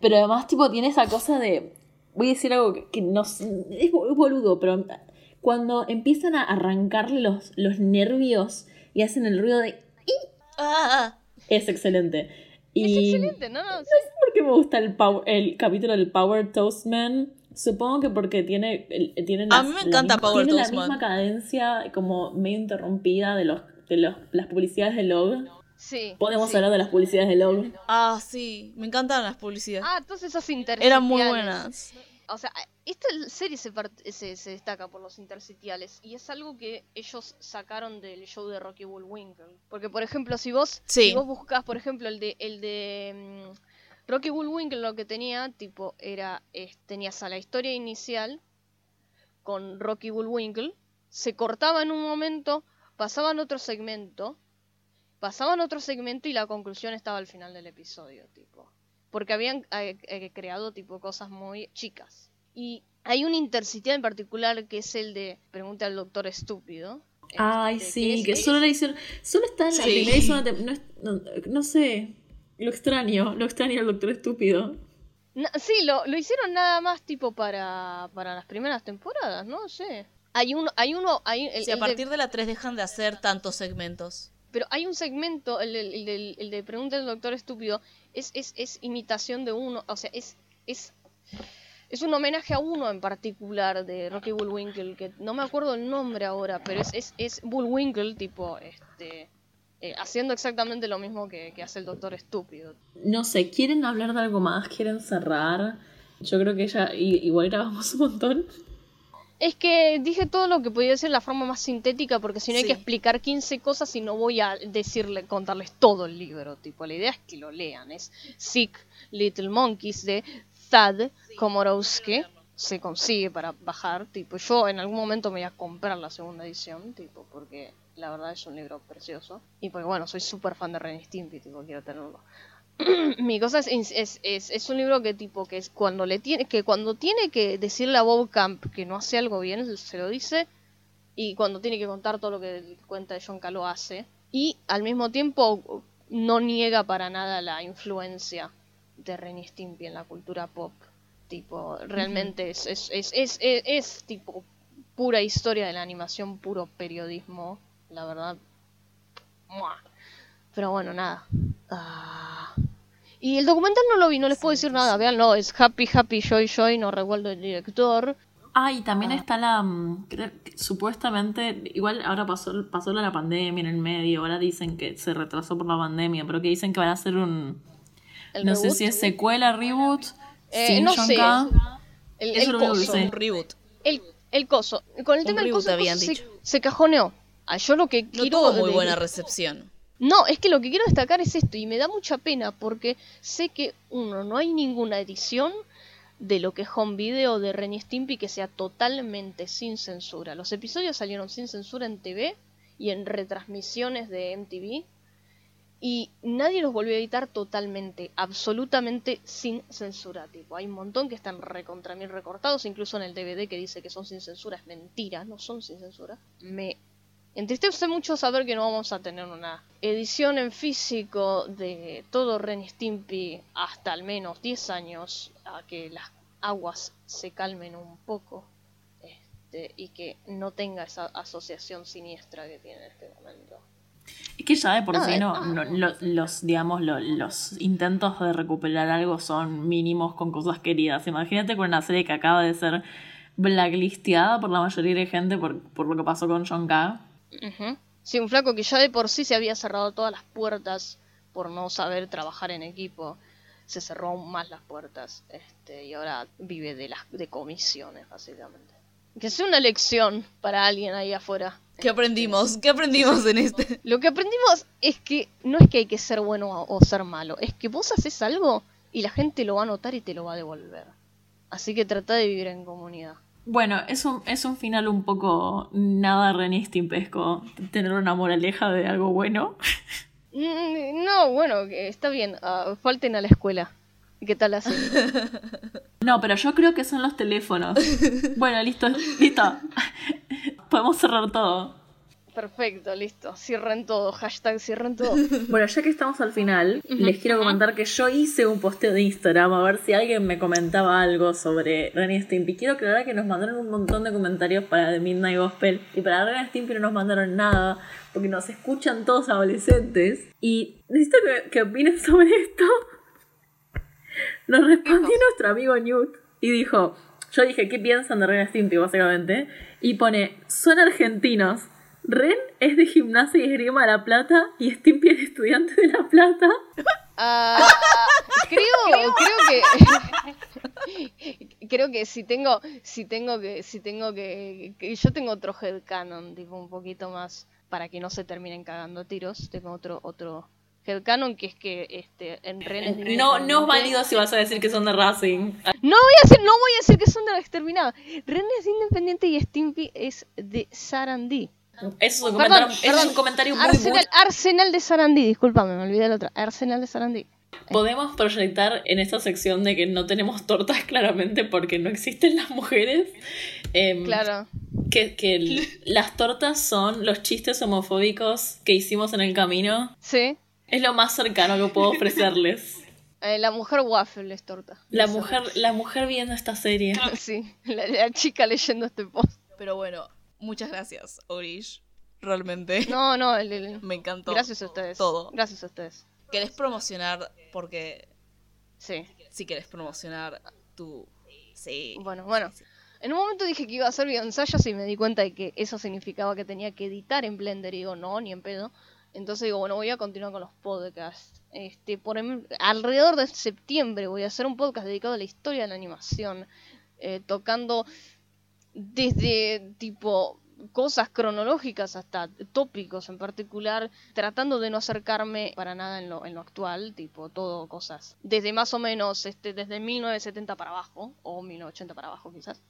pero además tipo tiene esa cosa de, voy a decir algo que, no es, boludo, pero cuando empiezan a arrancarle los, los nervios y hacen el ruido de... Ah. Es excelente. Es excelente, ¿no? No, sé por qué me gusta el, el capítulo del Power Toastman. Supongo que porque tiene, tiene a mí me encanta Power tiene la misma cadencia como medio interrumpida de los de los, las publicidades de Log. Sí. Podemos hablar de las publicidades de Log. Ah, sí, me encantan las publicidades. Ah, entonces esas Eran muy buenas. O sea, esta serie se, se, destaca por los interstitiales y es algo que ellos sacaron del show de Rocky Bullwinkle. Porque, por ejemplo, si vos, si vos buscas, por ejemplo, el de, el de mm, Rocky Bullwinkle, lo que tenía, tipo, era, tenías a la historia inicial con Rocky Bullwinkle, se cortaba en un momento, pasaban otro segmento, pasaban otro segmento y la conclusión estaba al final del episodio, tipo porque habían eh, eh, creado tipo cosas muy chicas. Y hay un intersticial en particular que es el de Pregunta al Doctor Estúpido. Ay, este, sí, que, solo le hicieron. Solo está en la primera no, no, sé. Lo extraño, lo extraño al Doctor Estúpido. sí, lo, lo, hicieron nada más tipo para, para las primeras temporadas, no sé. Hay uno, hay uno, hay, el, a partir de... la 3 dejan de hacer tantos segmentos. Pero hay un segmento, el, el, el de Pregunta al Doctor Estúpido, es, es, es imitación de uno, o sea, es, es, es un homenaje a uno en particular de Rocky Bullwinkle, que no me acuerdo el nombre ahora, pero es, es, es Bullwinkle, tipo, este, eh, haciendo exactamente lo mismo que, que, hace el Doctor Estúpido. No sé, ¿quieren hablar de algo más? ¿Quieren cerrar? Yo creo que ya igual grabamos un montón. Es que dije todo lo que podía decir de la forma más sintética porque si no hay que explicar 15 cosas y no voy a decirle, contarles todo el libro. Tipo, la idea es que lo lean. Es Sick Little Monkeys de Thad Komorowski. Se consigue para bajar. Tipo, yo en algún momento me voy a comprar la segunda edición. Tipo, porque la verdad es un libro precioso. Y porque bueno, soy súper fan de Ren Stimpy. Tipo, quiero tenerlo. mi cosa es, es, es, es, un libro que tipo que es cuando le tiene que cuando tiene que decirle a Bob Camp que no hace algo bien se lo dice y cuando tiene que contar todo lo que cuenta de John Calo hace y al mismo tiempo no niega para nada la influencia de Ren Stimpy en la cultura pop tipo realmente es, es, es, es, es, tipo pura historia de la animación, puro periodismo, la verdad. ¡mua! Pero bueno, nada. Ah. Y el documental no lo vi, no les puedo decir nada. Vean, no, es Happy, Happy, Joy, Joy, no recuerdo el director. Ah, y también está la. mm, supuestamente, igual ahora pasó, pasó la pandemia en el medio, ahora dicen que se retrasó por la pandemia, pero que dicen que van a hacer un. El no sé si es secuela, reboot. Eh, sin no John sé. K. El, Eso el coso. Un reboot. El, el coso. Con el Un tema del coso, el habían coso se, dicho. se cajoneó. Ah, yo lo que No quiero. tuvo muy de- buena recepción. No, es que lo que quiero destacar es esto, y me da mucha pena porque sé que, uno, no hay ninguna edición de lo que es home video de Ren y Stimpy que sea totalmente sin censura. Los episodios salieron sin censura en TV y en retransmisiones de MTV, y nadie los volvió a editar totalmente, absolutamente sin censura. Tipo, hay un montón que están recontra mil recortados, incluso en el DVD que dice que son sin censura, es mentira, no son sin censura. Me entristece mucho saber que no vamos a tener una edición en físico de todo Ren y Stimpy hasta al menos 10 años, a que las aguas se calmen un poco este, y que no tenga esa asociación siniestra que tiene en este momento. Es que ya de por Ah, sí eh, no, ah, no- no. lo- los, digamos, lo- los intentos de recuperar algo son mínimos con cosas queridas. Imagínate con una serie que acaba de ser blacklisteada por la mayoría de gente por, por lo que pasó con John K. Ujú. Sí, un flaco que ya de por sí se había cerrado todas las puertas por no saber trabajar en equipo. Se cerró aún más las puertas este, y ahora vive de las de comisiones, básicamente. Que sea una lección para alguien ahí afuera. ¿Qué aprendimos? ¿Qué aprendimos en este? Lo que aprendimos es que no es que hay que ser bueno o o ser malo, es que vos haces algo y la gente lo va a notar y te lo va a devolver. Así que trata de vivir en comunidad. Bueno, es un, es un final un poco nada renistimpesco. Tener una moraleja de algo bueno. Mm, No, bueno, está bien, ah, falten a la escuela. ¿Qué tal así? No, pero yo creo que son los teléfonos. Bueno, listo, listo. Podemos cerrar todo. Perfecto, listo. Cierren todo. Hashtag cierren todo. Bueno, ya que estamos al final, les quiero comentar que yo hice un posteo de Instagram a ver si alguien me comentaba algo sobre Ren y Stimpy. Quiero aclarar que nos mandaron un montón de comentarios para The Midnight Gospel y para Ren y Stimpy no nos mandaron nada porque nos escuchan todos adolescentes. Y necesito que, que opinen sobre esto. Nos respondió nuestro amigo Newt y dijo, yo dije, ¿qué piensan de Ren y Stimpy básicamente? Y pone, son argentinos. Ren es de gimnasia y esgrima de La Plata y Stimpy es estudiante de La Plata. Ah, creo, creo que creo que si tengo si tengo que si tengo que, que- yo tengo otro headcanon tipo un poquito más para que no se terminen cagando tiros tengo otro otro headcanon que es que este en Ren es No, no es válido si vas a decir que son de Racing. no voy a decir no voy a decir que son de la exterminada Ren es independiente y Stimpy es de Sarandí Eso es un Perdón, comentario, eso es perdón. un comentario muy, Arsenal, muy- Arsenal de Sarandí discúlpame me olvidé la otra Arsenal de Sarandí Podemos proyectar en esta sección de que no tenemos tortas claramente porque no existen las mujeres. em, claro Que, que el- las tortas son los chistes homofóbicos que hicimos en el camino. sí Es lo más cercano que puedo ofrecerles. Eh, la mujer waffle es torta. La Eso. mujer, la mujer viendo esta serie. Sí, la, la chica leyendo este post. Pero bueno, muchas gracias, Orish. Realmente. No, no, el- el- Me encantó. gracias a ustedes. Todo. Gracias a ustedes. ¿Querés promocionar? Porque Sí. si querés promocionar tu... Sí. Bueno, bueno. En un momento dije que iba a hacer videoensayos y me di cuenta de que eso significaba que tenía que editar en Blender y digo, no, ni en pedo. Entonces digo, bueno, voy a continuar con los podcasts. Este, por em- alrededor de septiembre voy a hacer un podcast dedicado a la historia de la animación, eh, tocando desde tipo cosas cronológicas hasta tópicos en particular, tratando de no acercarme para nada en lo, en lo actual, tipo todo cosas desde más o menos este desde 1970 para abajo o 1980 para abajo quizás.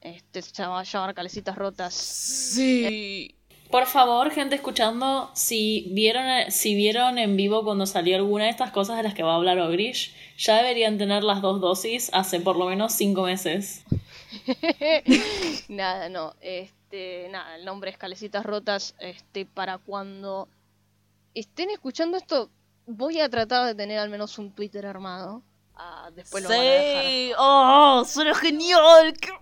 Este se llama llamar calecitas rotas. Sí. Por favor, gente escuchando, si vieron, si vieron en vivo cuando salió alguna de estas cosas de las que va a hablar Ogrish, ya deberían tener las dos dosis hace por lo menos cinco meses. nada, no, este, nada, el nombre es calecitas rotas, este para cuando estén escuchando esto voy a tratar de tener al menos un Twitter armado. Ah, después lo van a dejar. Sí. ¡Oh! ¡Suena genial! ¡Qué-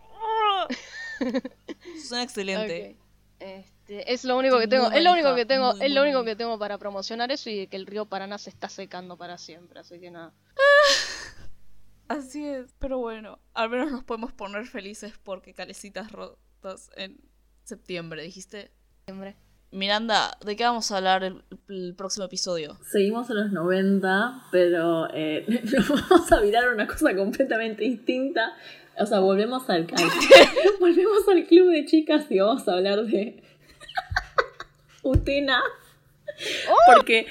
Suena excelente. Este, es lo único que tengo, Muy es lo único que tengo, es lo único que tengo para promocionar eso y que el río Paraná se está secando para siempre, así que nada. Así es. Pero bueno, al menos nos podemos poner felices porque calecitas rotas en septiembre, dijiste. Siempre. Miranda, ¿de qué vamos a hablar el, el próximo episodio? Seguimos en los 90, pero eh, nos vamos a mirar una cosa completamente distinta. O sea, volvemos al, al- volvemos al club de chicas y vamos a hablar de Utena. Porque,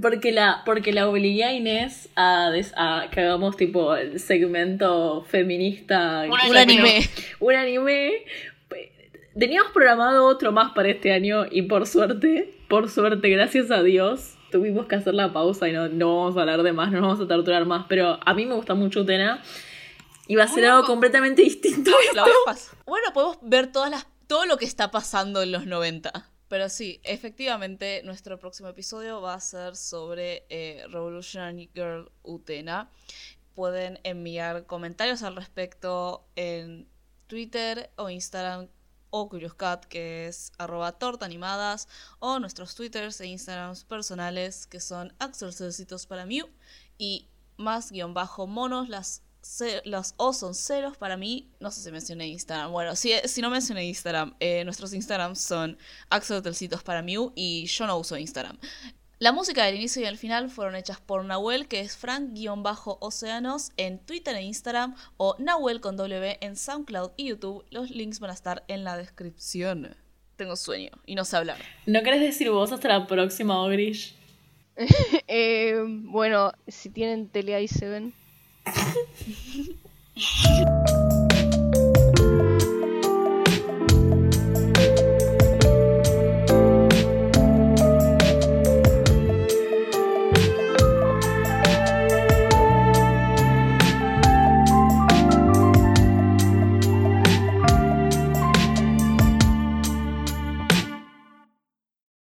porque la, porque la obligué a Inés a, des- a que hagamos tipo el segmento feminista. Un anime. Un anime. Teníamos programado otro más para este año y por suerte, por suerte, gracias a Dios, tuvimos que hacer la pausa y no, no vamos a hablar de más, no nos vamos a torturar más. Pero a mí me gusta mucho Utena. Y va a ser Bueno, algo completamente distinto. La Bueno, podemos ver todas las, todo lo que está pasando en los 90. Pero sí, efectivamente, nuestro próximo episodio va a ser sobre eh, Revolutionary Girl Utena. Pueden enviar comentarios al respecto en Twitter o Instagram o Curioscat, que es arroba tortaanimadas, o nuestros Twitters e Instagrams personales, que son axelcelcitos para Mew, y más guion bajo monos, las, los O son ceros para mí. No sé si mencioné Instagram. Bueno, si, si no mencioné Instagram, eh, nuestros Instagrams son Axelotelcitos para Mew y yo no uso Instagram. La música del inicio y el final fueron hechas por Nahuel, que es Frank-Océanos en Twitter e Instagram, o Nahuel con W en SoundCloud y YouTube. Los links van a estar en la descripción. Tengo sueño y no sé hablar. ¿No querés decir vos hasta la próxima, Ogrish? Eh, bueno, si tienen Tele i7, Thank you.